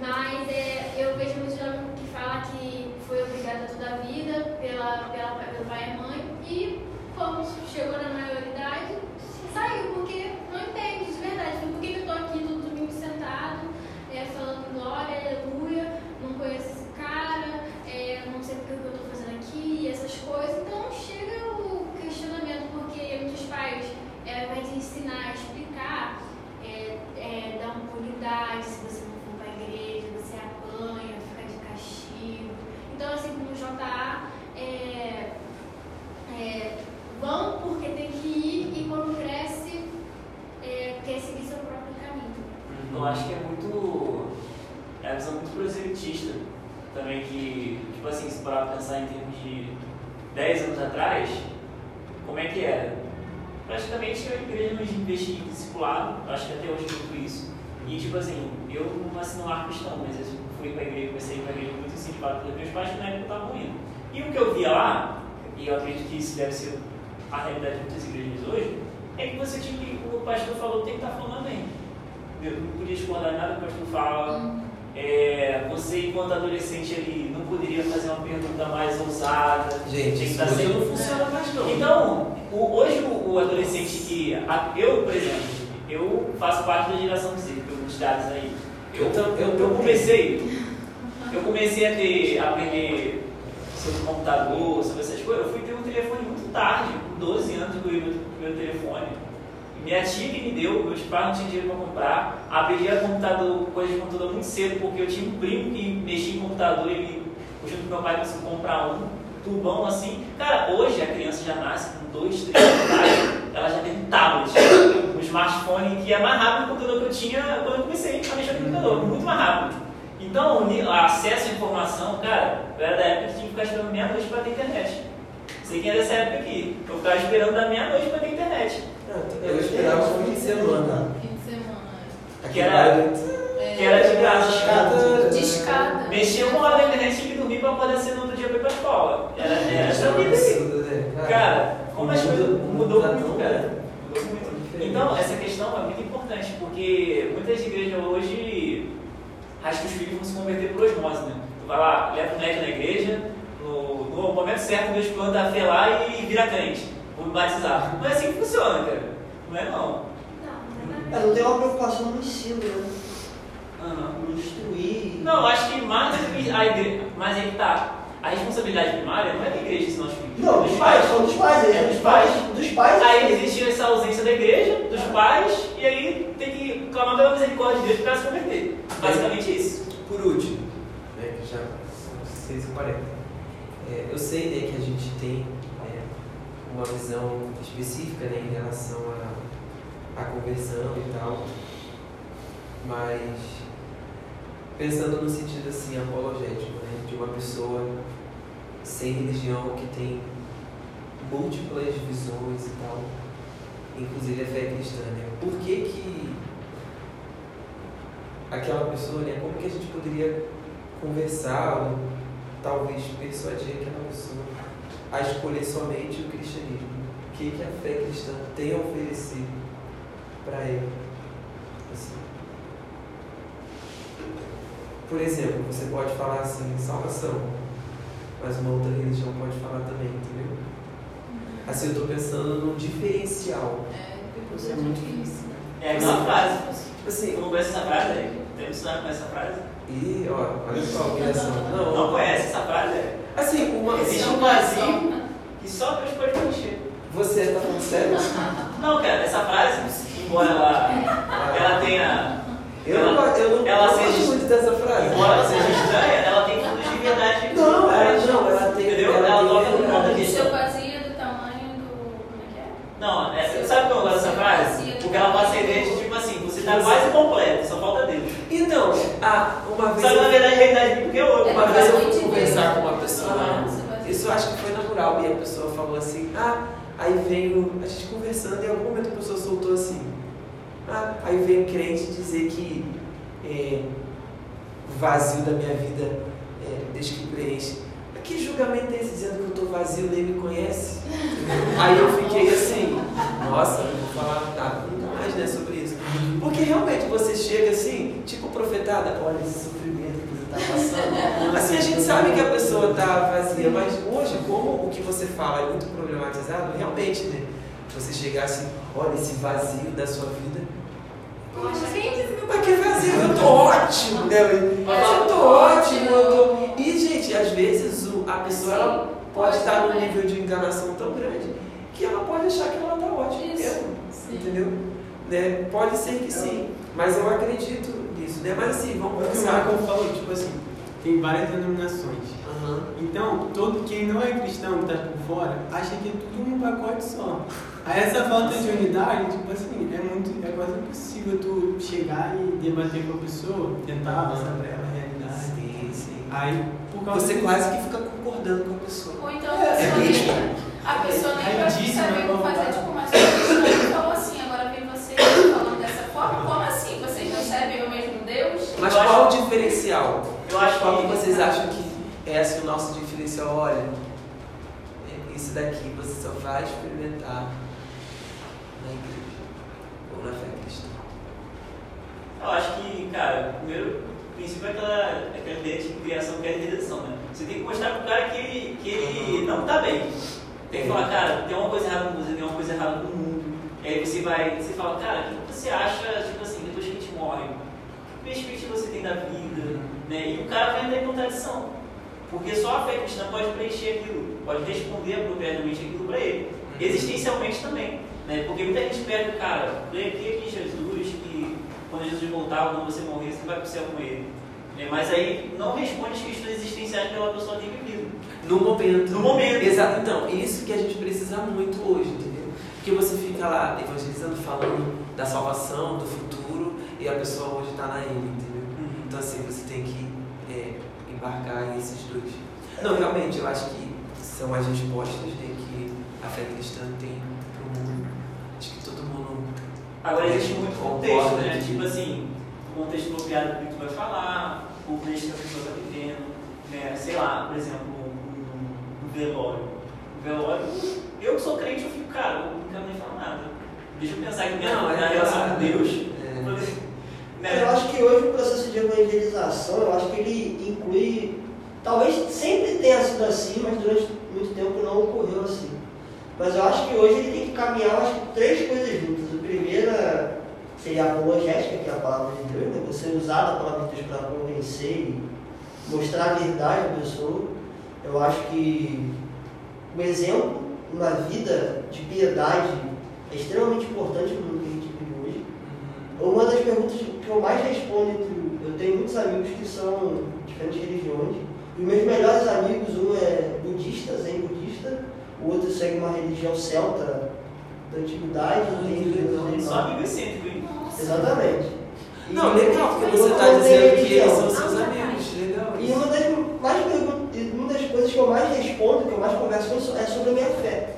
Mas é, eu vejo muito jovem que fala que foi obrigada toda a vida pela, pela, pelo pai e mãe e quando chegou na maioridade, saiu, porque não entende de verdade. Por que eu tô aqui todo domingo sentado, é, falando glória, aleluia, não conheço esse cara, é, não sei porque que eu tô fazendo aqui, essas coisas. Então chega o questionamento, porque muitos pais, é, ao invés de ensinar, explicar, é, é, dar uma unidade, se você não for para a igreja, você apanha, fica de castigo. Então, assim, como o JA, é, é, vão porque tem que ir e quando cresce, é, quer seguir seu próprio caminho. Eu acho que é muito. É uma visão muito proselitista também que, tipo assim, se parar pra pensar em termos de 10 anos atrás, como é que era? Praticamente a igreja não investia em discipulado, acho que até hoje muito isso. E tipo assim, eu não nasci no lar cristão, mas eu fui pra igreja, comecei a ir pra igreja muito incentivado pelos meus pais que na época estavam indo. E o que eu via lá, e eu acredito que isso deve ser a realidade de muitas igrejas hoje, é que você tinha que, o pastor falou, tem que estar falando amém. Eu não podia discordar nada que o pastor fala. é, você enquanto adolescente ali não poderia fazer uma pergunta mais ousada. Gente, Tem que isso estar não funciona mais não. Então, o- hoje o, o adolescente que. a- eu, por exemplo, eu faço parte da geração Z, pelos dados aí. Eu, Eu eu eu, comecei. Eu comecei a ter a aprender sobre computador, sobre essas coisas. Eu fui ter um telefone muito tarde, com 12 anos eu ganhei meu primeiro telefone. Minha tia que me deu, meus pais não tinham dinheiro para comprar. Aprendi a computador, coisa de computador muito cedo, porque eu tinha um primo que mexia em computador e ele, junto com meu pai, conseguiu comprar um tubão assim. Cara, hoje a criança já nasce com dois, três anos, de idade, ela já tem um tablet, um smartphone que é mais rápido do computador que eu tinha quando eu comecei a mexer no computador, muito mais rápido. Então, acesso à informação, cara, eu era da época que tinha que ficar esperando meia-noite para ter internet. Sei quem é dessa época aqui. Eu ficava esperando da meia-noite para ter internet. Eu esperava um fim de semana. Fim de semana. Que era- É, Que era de graça. Escada- Discada. Mexia uma hora na internet tinha que dormir para poder ser no outro dia para ir pra escola. Era, era essa vida aí. Cara, como as coisas mudou muito, cara. Mudou muito. Então, essa questão é muito importante, porque muitas igrejas hoje acham que os filhos vão se converter por osmose, né? Tu vai lá, leva o moleque na igreja, no, no momento certo, Deus planta a fé lá e vira crente. Vou me batizar. Não é assim que funciona, cara. Não é não. Não, não É, não tem uma preocupação no ensino, né? Aham. No instruir. Não, acho que mais a igreja. Mas aí que tá. A responsabilidade primária não é da igreja ensinar os filhos. Não, dos pais, são dos pais, É dos pais. Dos pais. Aí existe essa ausência da igreja, dos pais, e aí tem que clamar pela misericórdia de Deus para se converter. Basicamente isso. Por último, né, que já são 6h40. É, eu sei né, que a gente tem é, uma visão específica né, em relação à, à conversão e tal, mas pensando no sentido assim apologético, né, de uma pessoa sem religião que tem múltiplas visões e tal, inclusive a fé cristã, né? Por que que aquela pessoa, né, como que a gente poderia conversar ou talvez persuadir aquela pessoa a escolher somente o cristianismo? O que que a fé cristã tem a oferecer para ela? Assim. Por exemplo, você pode falar assim, salvação, mas uma outra religião pode falar também, entendeu? Assim, eu estou pensando num diferencial. É, Isso é muito difícil. É aquela frase. Tipo assim, não conhece essa frase? né? Tem que ensinar com essa frase? e ó, olha só a humilhação. Não, Não conhece essa frase? Assim, uma, Existe um vazio que só Deus pode preencher. você tá falando sério? Não, cara, essa frase, embora ela, ela tenha. Eu não, eu não, Ela eu não gosto muito dessa frase. Embora ela seja estranha, ela tem fundos de verdade. Não, ela não, ela tem- Entendeu? ela Ela, tem toca no ponto O disso. seu vazio é do tamanho do. Como é que é? Não, é, sabe como eu gosto dessa frase? Porque ela passa a ideia de tipo assim, você tá quase completo, só falta Deus. Então, ah, uma vez Só que na eu, verdade a realidade bíblica é outra. uma vez eu fui conversar com uma pessoa, Ah, vazio. isso eu acho que foi natural, e a pessoa falou assim, ah, aí veio, a gente conversando, e em algum momento a pessoa soltou assim, ah, aí veio um crente dizer que é, o vazio da minha vida é, desde que preenche. Que julgamento é esse dizendo que eu estou vazio, nem me conhece? Aí eu fiquei assim, nossa, não vou falar nada nunca mais né, sobre isso. Porque realmente você chega assim, tipo profetada, olha esse sofrimento que você está passando. Assim, a gente sabe que a pessoa está vazia, mas hoje, como o que você fala é muito problematizado, realmente, né? Você chegar assim, olha esse vazio da sua vida. Mas que vazio, eu tô ótimo, né? Eu tô ótimo, eu tô... E, gente, às vezes o- a pessoa ela pode estar num nível de enganação tão grande que ela pode achar que ela tá ótima Isso. mesmo, Sim. entendeu? Né? Pode ser que sim, mas eu acredito nisso, né? Mas assim, vamos O que o pensar. Marco falou, tipo assim, tem várias denominações. Aham. Então, todo quem não é cristão, que tá por fora, acha que é tudo um pacote só. Aí essa falta de unidade, tipo assim, é muito, é quase impossível tu chegar e debater com a pessoa, tentar passar pra ela a realidade. Sim, sim. Aí, por causa Você quase que fica concordando com a pessoa. Ou então a É, pessoa é nem, a pessoa nem É vai lindíssimo, saber é como bom. fazer, tipo, mas você falou assim, agora vem você falando dessa forma, como assim? Vocês não servem o mesmo Deus? Mas qual o diferencial? Eu acho Qual que vocês acham que é assim, o nosso diferencial? Olha, é isso daqui você só vai experimentar na igreja ou na fé cristã. Eu acho que, cara, primeiro, princípio é aquela, aquela ideia de criação que é redenção, né? Você tem que mostrar pro cara que ele, que ele não tá bem. Tem que falar, cara, tem uma coisa errada com você, tem uma coisa errada com o mundo. E aí você vai, você fala, cara, o que você acha, tipo assim, depois que a gente morre? Que perspectiva você tem da vida? Né? E o cara vai entrar em contradição. Porque só a fé cristã pode preencher aquilo, pode responder apropriadamente aquilo para ele. Existencialmente também. Né? Porque muita gente pega, cara, lê aqui, aqui Jesus, que quando Jesus voltar, quando você morrer, você vai para o céu com ele. Né? Mas aí não responde as questões existenciais que aquela pessoa tem vivido. No momento. No momento. Exato. Então, isso que a gente precisa muito hoje, entendeu? Porque você fica lá evangelizando, falando da salvação, do futuro, e a pessoa hoje está na ilha, entendeu? Então, assim, você tem que é, embarcar esses dois. Não, realmente, eu acho que são as respostas né, que a fé cristã tem para o mundo. Acho que todo mundo. Agora existe muito contexto, né? que- Tipo assim, o contexto apropriado do que tu vai falar, o contexto que a pessoa está vivendo, né? Sei lá, por exemplo, um, um velório. Um velório, eu que sou crente, eu fico, cara, eu não quero nem falar nada. Deixa eu pensar aqui minha, Não, é relação com Deus. É. Né? Eu acho que hoje o processo de evangelização, eu acho que ele inclui, talvez sempre tenha sido assim, mas durante muito tempo não ocorreu assim. Mas eu acho que hoje ele tem que caminhar, acho que três coisas juntas. A primeira seria a apologética, que é a palavra de Deus, né? você usar a palavra de Deus para convencer e mostrar a verdade à pessoa. Eu acho que o exemplo, uma vida de piedade, é extremamente importante no mundo que a gente vive hoje. Uma das perguntas que eu mais respondo, entre- eu tenho muitos amigos que são de diferentes religiões, e meus melhores amigos, um é budista, zen budista, o outro segue uma religião celta da antiguidade, tem deuses Só amigo excêntrico, hein? Exatamente. E- Não, legal, porque você eu está não dizendo tenho que eles são religião. seus amigos. Legal. E uma das, mais uma das coisas que eu mais respondo, que eu mais converso com eles, é sobre a minha fé.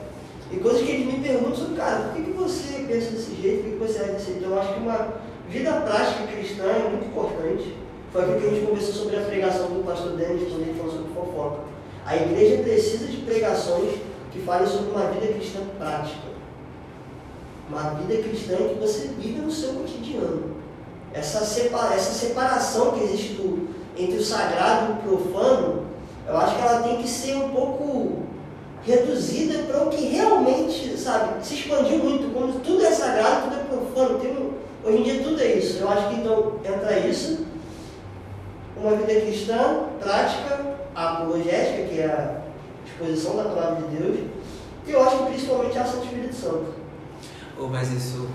E coisas que eles me perguntam cara, por que, que você pensa desse jeito, por que, que você age desse jeito? Então, eu acho que uma vida prática cristã é muito importante. Foi aquilo que a gente conversou sobre a pregação do pastor Denis, quando ele falou sobre fofoca. A igreja precisa de pregações que falem sobre uma vida cristã prática. Uma vida cristã que você vive no seu cotidiano. Essa, separa, essa separação que existe do, entre o sagrado e o profano, eu acho que ela tem que ser um pouco reduzida para o que realmente, sabe, se expandiu muito. Quando tudo é sagrado, tudo é profano. Tem um- hoje em dia tudo é isso. Eu acho que então entra isso. Uma vida cristã, prática, apologética, que é a exposição da palavra de Deus. E eu acho que principalmente a ação do Espírito Santo. Oh, mas isso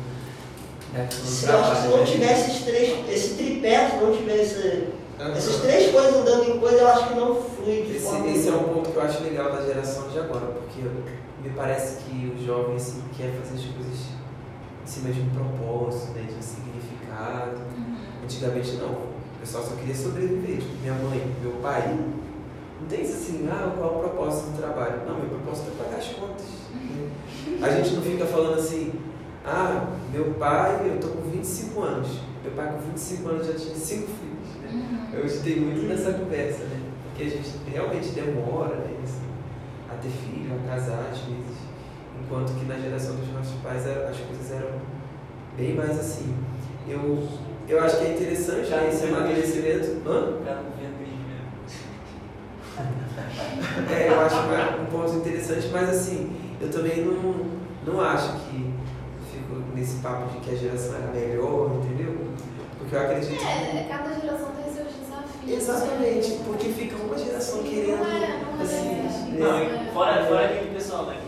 deve Se, eu acho que se não né? tivesse esses três, esse tripé, se não tivesse Aham. essas três coisas andando em coisa, eu acho que não flui de Esse, forma esse é um ponto que eu acho legal da geração de agora, porque me parece que o jovem assim, quer fazer as coisas em cima de um propósito, né, de um significado. Antigamente não, o pessoal só queria sobreviver. Tipo, minha mãe, meu pai, não tem isso assim, ah, qual é o propósito do trabalho? Não, meu propósito é pagar as contas. né? A gente não fica falando assim, ah, meu pai, eu tô com 25 anos. Meu pai com 25 anos já tinha cinco filhos. Né? Eu hoje tem muito nessa conversa, né? Porque a gente realmente demora né, assim, a ter filho, a casar às vezes. Enquanto que na geração dos nossos pais era- as coisas eram bem mais assim. Eu, eu acho que é interessante né, esse amadurecimento. Hã? Não. É, eu acho que é um ponto interessante, mas assim, eu também não, não acho que fico nesse papo de que a geração era melhor, entendeu? Porque eu acredito que. É, cada geração tem seus desafios. Exatamente, porque fica uma geração querendo. Não é, não é. assim, Não, né? e fora, fora aquele pessoal né, que, não,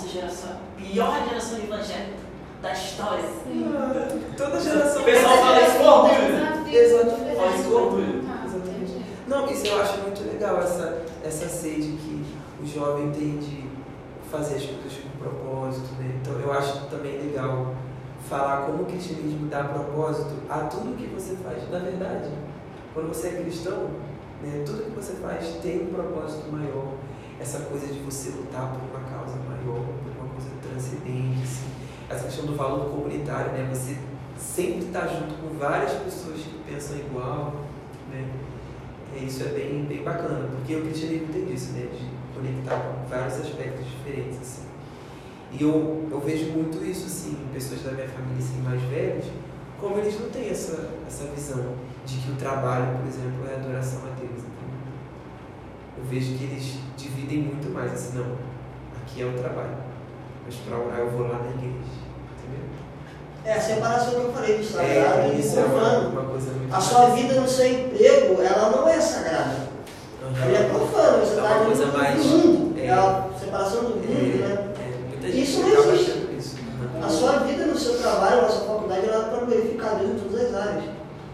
nossa geração, pior geração evangélica da história. Ah, Toda geração. O pessoal fala isso com orgulho. Exatamente. Fala isso com orgulho. Ah. Não, isso eu acho muito legal, essa, essa sede que o jovem tem de fazer as coisas com propósito, né? Então eu acho também legal falar como o cristianismo dá propósito a tudo que você faz. Na verdade, quando você é cristão, né, tudo que você faz tem um propósito maior. Essa coisa de você lutar por uma causa maior, por uma coisa assim. Essa questão do valor comunitário, né? Você sempre está junto com várias pessoas que pensam igual, né? É, isso é bem, bem bacana, porque o cristianismo tem isso, né? De conectar com vários aspectos diferentes, assim. E eu, eu vejo muito isso, assim, pessoas da minha família, assim, mais velhas, como eles não têm essa, essa visão de que o trabalho, por exemplo, é adoração a Deus. Entendeu? Eu vejo que eles dividem muito mais assim, não, aqui é o trabalho, mas para orar eu vou lá na igreja. Entendeu? É a separação que eu falei do sagrado É, e isso do é uma, profano. uma coisa muito A sua vida no seu emprego, ela não é sagrada. Aham. Ele é profano, você É está coisa no mais- mundo. é. É a separação do mundo, né? É, é, muita gente Isso não existe. isso. Aham. A sua vida no seu trabalho, na sua faculdade, ela é para glorificar Deus em todas as áreas.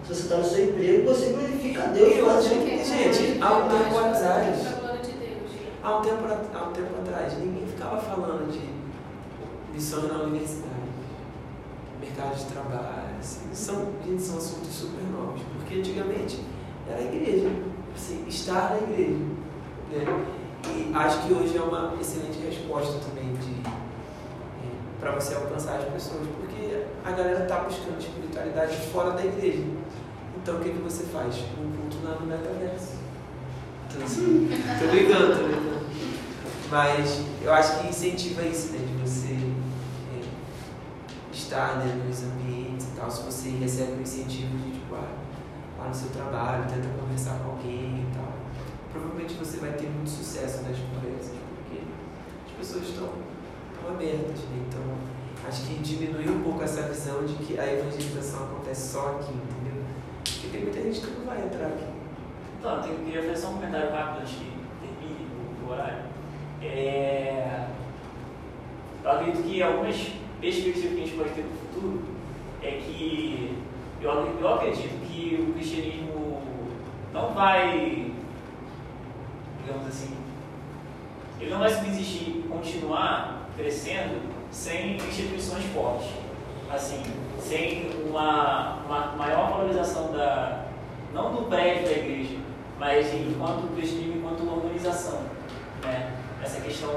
Se você está no seu emprego, você glorifica a Deus E outra, fazendo gente, há um tempo atrás, há um tempo, a- há um tempo atrás, ninguém ficava falando de missões na universidade, mercado de trabalho, assim, são, gente, são assuntos super novos, porque antigamente era a igreja, assim, estar na igreja. Né? E acho que hoje é uma excelente resposta também de para você alcançar as pessoas, porque a galera está buscando espiritualidade fora da igreja. Então o que, que você faz? Um culto no metaverso. Então, assim, tô brincando, tô brincando. Mas eu acho que incentiva isso, né? De você é, estar né, nos ambientes e tal. Se você recebe um incentivo de tipo, ah, lá no seu trabalho, tenta conversar com alguém e tal. Provavelmente você vai ter muito sucesso nas conversas, porque as pessoas estão abertas, né? Então acho que diminui um pouco essa visão de que a evangelização acontece só aqui, entendeu? Porque tem muita gente que não vai entrar aqui. Então, eu queria fazer só um comentário rápido antes que termine o horário. É, eu acredito que algumas perspectivas que a gente pode ter no futuro é que eu, eu acredito que o cristianismo não vai, digamos assim, ele não vai subsistir, continuar crescendo sem instituições fortes. Assim, sem uma, uma maior valorização da, não do prédio da igreja, mas enquanto cristianismo, enquanto organização. Né? Essa questão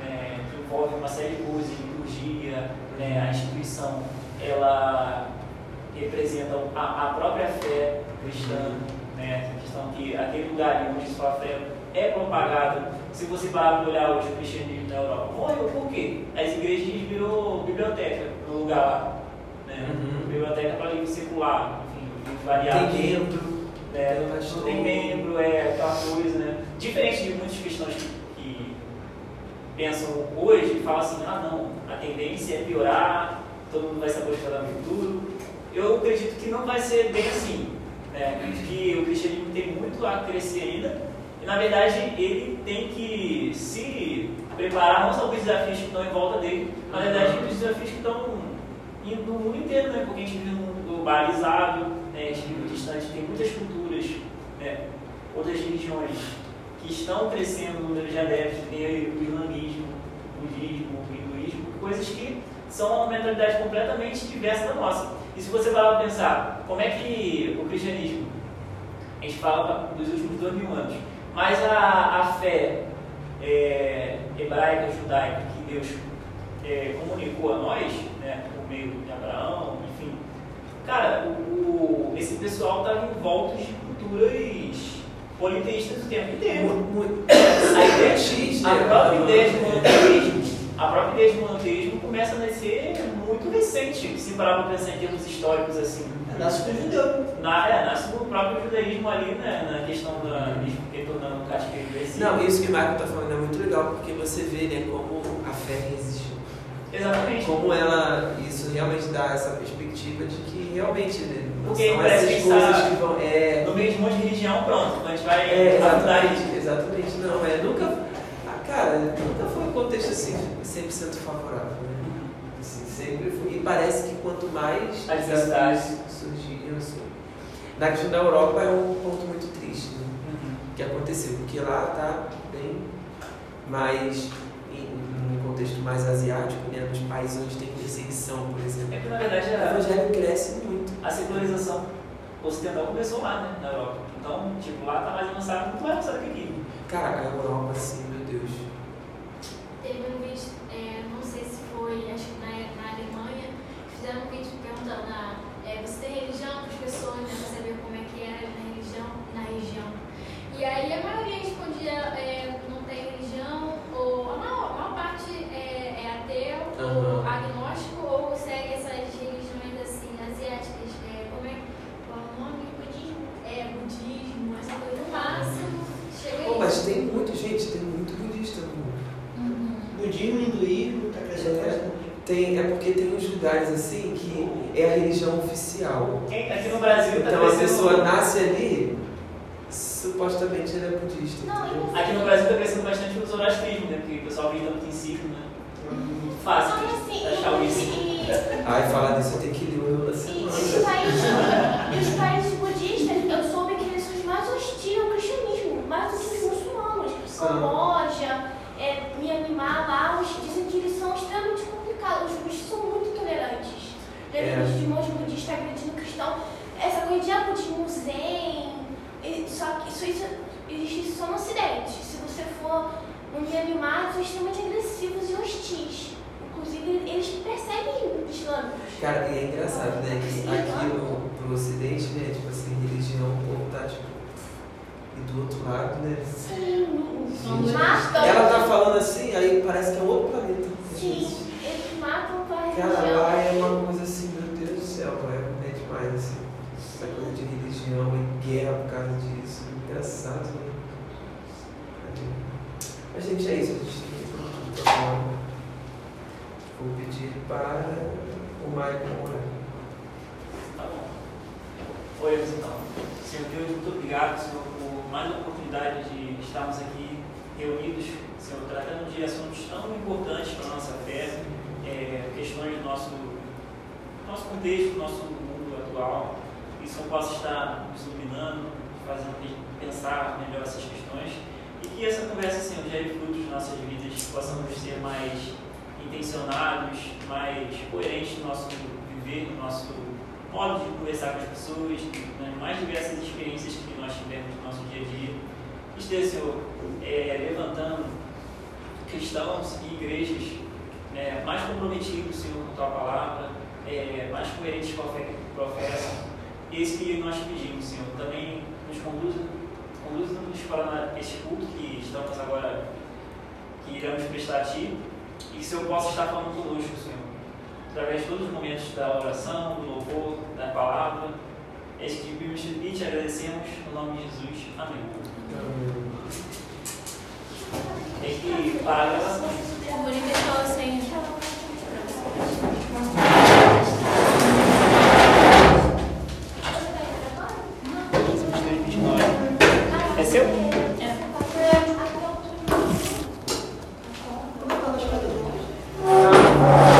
né, que envolve uma série de coisas, liturgia, né, a instituição, ela representa a, a própria fé cristã, né? a questão que aquele lugar onde sua fé é propagada, se você parar para olhar hoje o cristianismo na Europa, morreu por quê? As igrejas virou biblioteca no lugar lá. Né? Uhum. Biblioteca para livro circular, enfim, livros variados. Tem membro, É, tem não tem membro, é aquela coisa, né? Diferente de muitos cristãos que pensam hoje, falam assim, ah não, a tendência é piorar, todo mundo vai se apostar no futuro. Eu acredito que não vai ser bem assim, né? Que o cristianismo tem muito a crescer ainda, e na verdade ele tem que se preparar não só para os desafios que estão em volta dele, na verdade para os desafios que estão indo no mundo inteiro, né? Porque a gente vive num mundo globalizado, né? a gente vive distante, tem muitas culturas, né? outras religiões que estão crescendo no número de adeptos, tem o islamismo, o budismo, o hinduísmo, coisas que são uma mentalidade completamente diversa da nossa. E se você parar para pensar, como é que o cristianismo, a gente fala dos últimos dois mil anos, mas a, a fé é, hebraica, judaica, que Deus é, comunicou a nós, né, por meio de Abraão, enfim. Cara, o- esse pessoal estava envolto de culturas politeístas o tempo inteiro. Muito. A ideia, X, a própria ideia de monoteísmo, a própria ideia de monoteísmo começa a nascer muito recente, se parar para pensar em termos históricos assim. Nasce com o judeu. Na, é, nasce no próprio judaísmo ali, né, na questão da retornando o cativeiro. Não, isso que o Marco está falando é muito legal, porque você vê né, como a fé. Exatamente. Como ela, isso realmente dá essa perspectiva de que realmente né, Porque são essas coisas está que vão. É, No meio de um monte de religião, pronto, a gente vai é exatamente, exatamente. Não, é nunca. ah, cara, nunca foi um contexto assim 100% favorável. Né? Assim, sempre foi. E parece que quanto mais A diversidade. desafios surgiam, assim. Na questão da Europa é um ponto muito triste, né? que aconteceu, porque lá está bem mais em num contexto mais asiático, né, nos países onde tem perseguição, por exemplo. É que na verdade O a, evangelho cresce muito. a secularização ocidental começou lá, né, na Europa. Então, tipo, lá tá mais avançado, muito mais avançado que aqui. Cara, a Europa, assim, meu Deus. Teve um vídeo, é, não sei se foi, acho que na, na Alemanha, fizeram um vídeo perguntando, ah, é, você tem religião para as pessoas, né, para saber como é que era na religião, na região. E aí a maioria respondia, é, não tem religião, ou a maior, a maior parte é, é ateu, ou Aham. agnóstico, ou segue essas religiões assim, asiáticas, é, como é, qual é o nome? Gente, tem muito budista no mundo. Uhum. Budismo, hinduísmo, está crescendo É. bastante. Tem, é porque tem uns lugares assim que é a religião oficial. Quem- Aqui no Brasil tá Então a crescendo- pessoa nasce ali, supostamente ela é budista. Não, entendeu? e Aqui no Brasil está crescendo bastante o zoroastrismo, né? Porque o pessoal acredita muito em ciclo, né? É muito fácil e assim, de achar e, isso. e, Ai, falar disso, eu tenho que ler o eu da e, semana. e os países, e os países budistas, eu soube que eles são os mais hostis ao cristianismo, mais do que os muçulmanos. São. Camboja, é, Myanmar, Laos, dizem que eles são extremamente complicados. Os budistas são muito tolerantes. É. Lembra dos irmãos budistas agredindo cristão? Essa coisa de ah, budismo zen, e- só que isso, isso existe só no ocidente. Se você for no Myanmar, são extremamente agressivos e hostis. Inclusive, eles perseguem islâmicos. Cara, e é engraçado, né? Que aqui no, pro ocidente, né? Tipo assim, religião, o povo tá tipo. E do outro lado, né? Sim, Gente, matam. Ela tá falando assim, aí parece que é outro planeta. Sim, eles matam para a Cara, religião. lá é uma coisa assim, meu Deus do céu, é, é demais, assim. Essa coisa de religião e guerra por causa disso. Engraçado, né? Mas, gente, é isso. A gente tem que Vou pedir para o Michael orar. Tá bom. Oremos então. Senhor Deus, muito obrigado, Senhor, por mais uma oportunidade de estarmos aqui reunidos, Senhor, tratando de assuntos tão importantes para a nossa fé, é, questões do nosso, nosso contexto, do nosso mundo atual. Que o Senhor possa estar nos iluminando, fazendo pensar melhor essas questões. E que essa conversa, Senhor, gere frutos nas nossas vidas, que possamos ser mais intencionados, mais coerentes no nosso viver, no nosso modo de conversar com as pessoas, nas mais diversas experiências que nós tivemos no nosso dia a dia. Esteja, Senhor, é, levantando cristãos e igrejas né, mais comprometidos, Senhor, com a Tua palavra, é, mais coerentes com a fé que professam. Esse que nós pedimos, Senhor. Também nos conduza, conduza-nos para esse culto que estamos agora, que iremos prestar a Ti, e que eu posso estar falando conosco, Senhor, através de todos os momentos da oração, do louvor, da palavra. É isso que pedimos e te agradecemos, no nome de Jesus. Amém. Amém. Que parar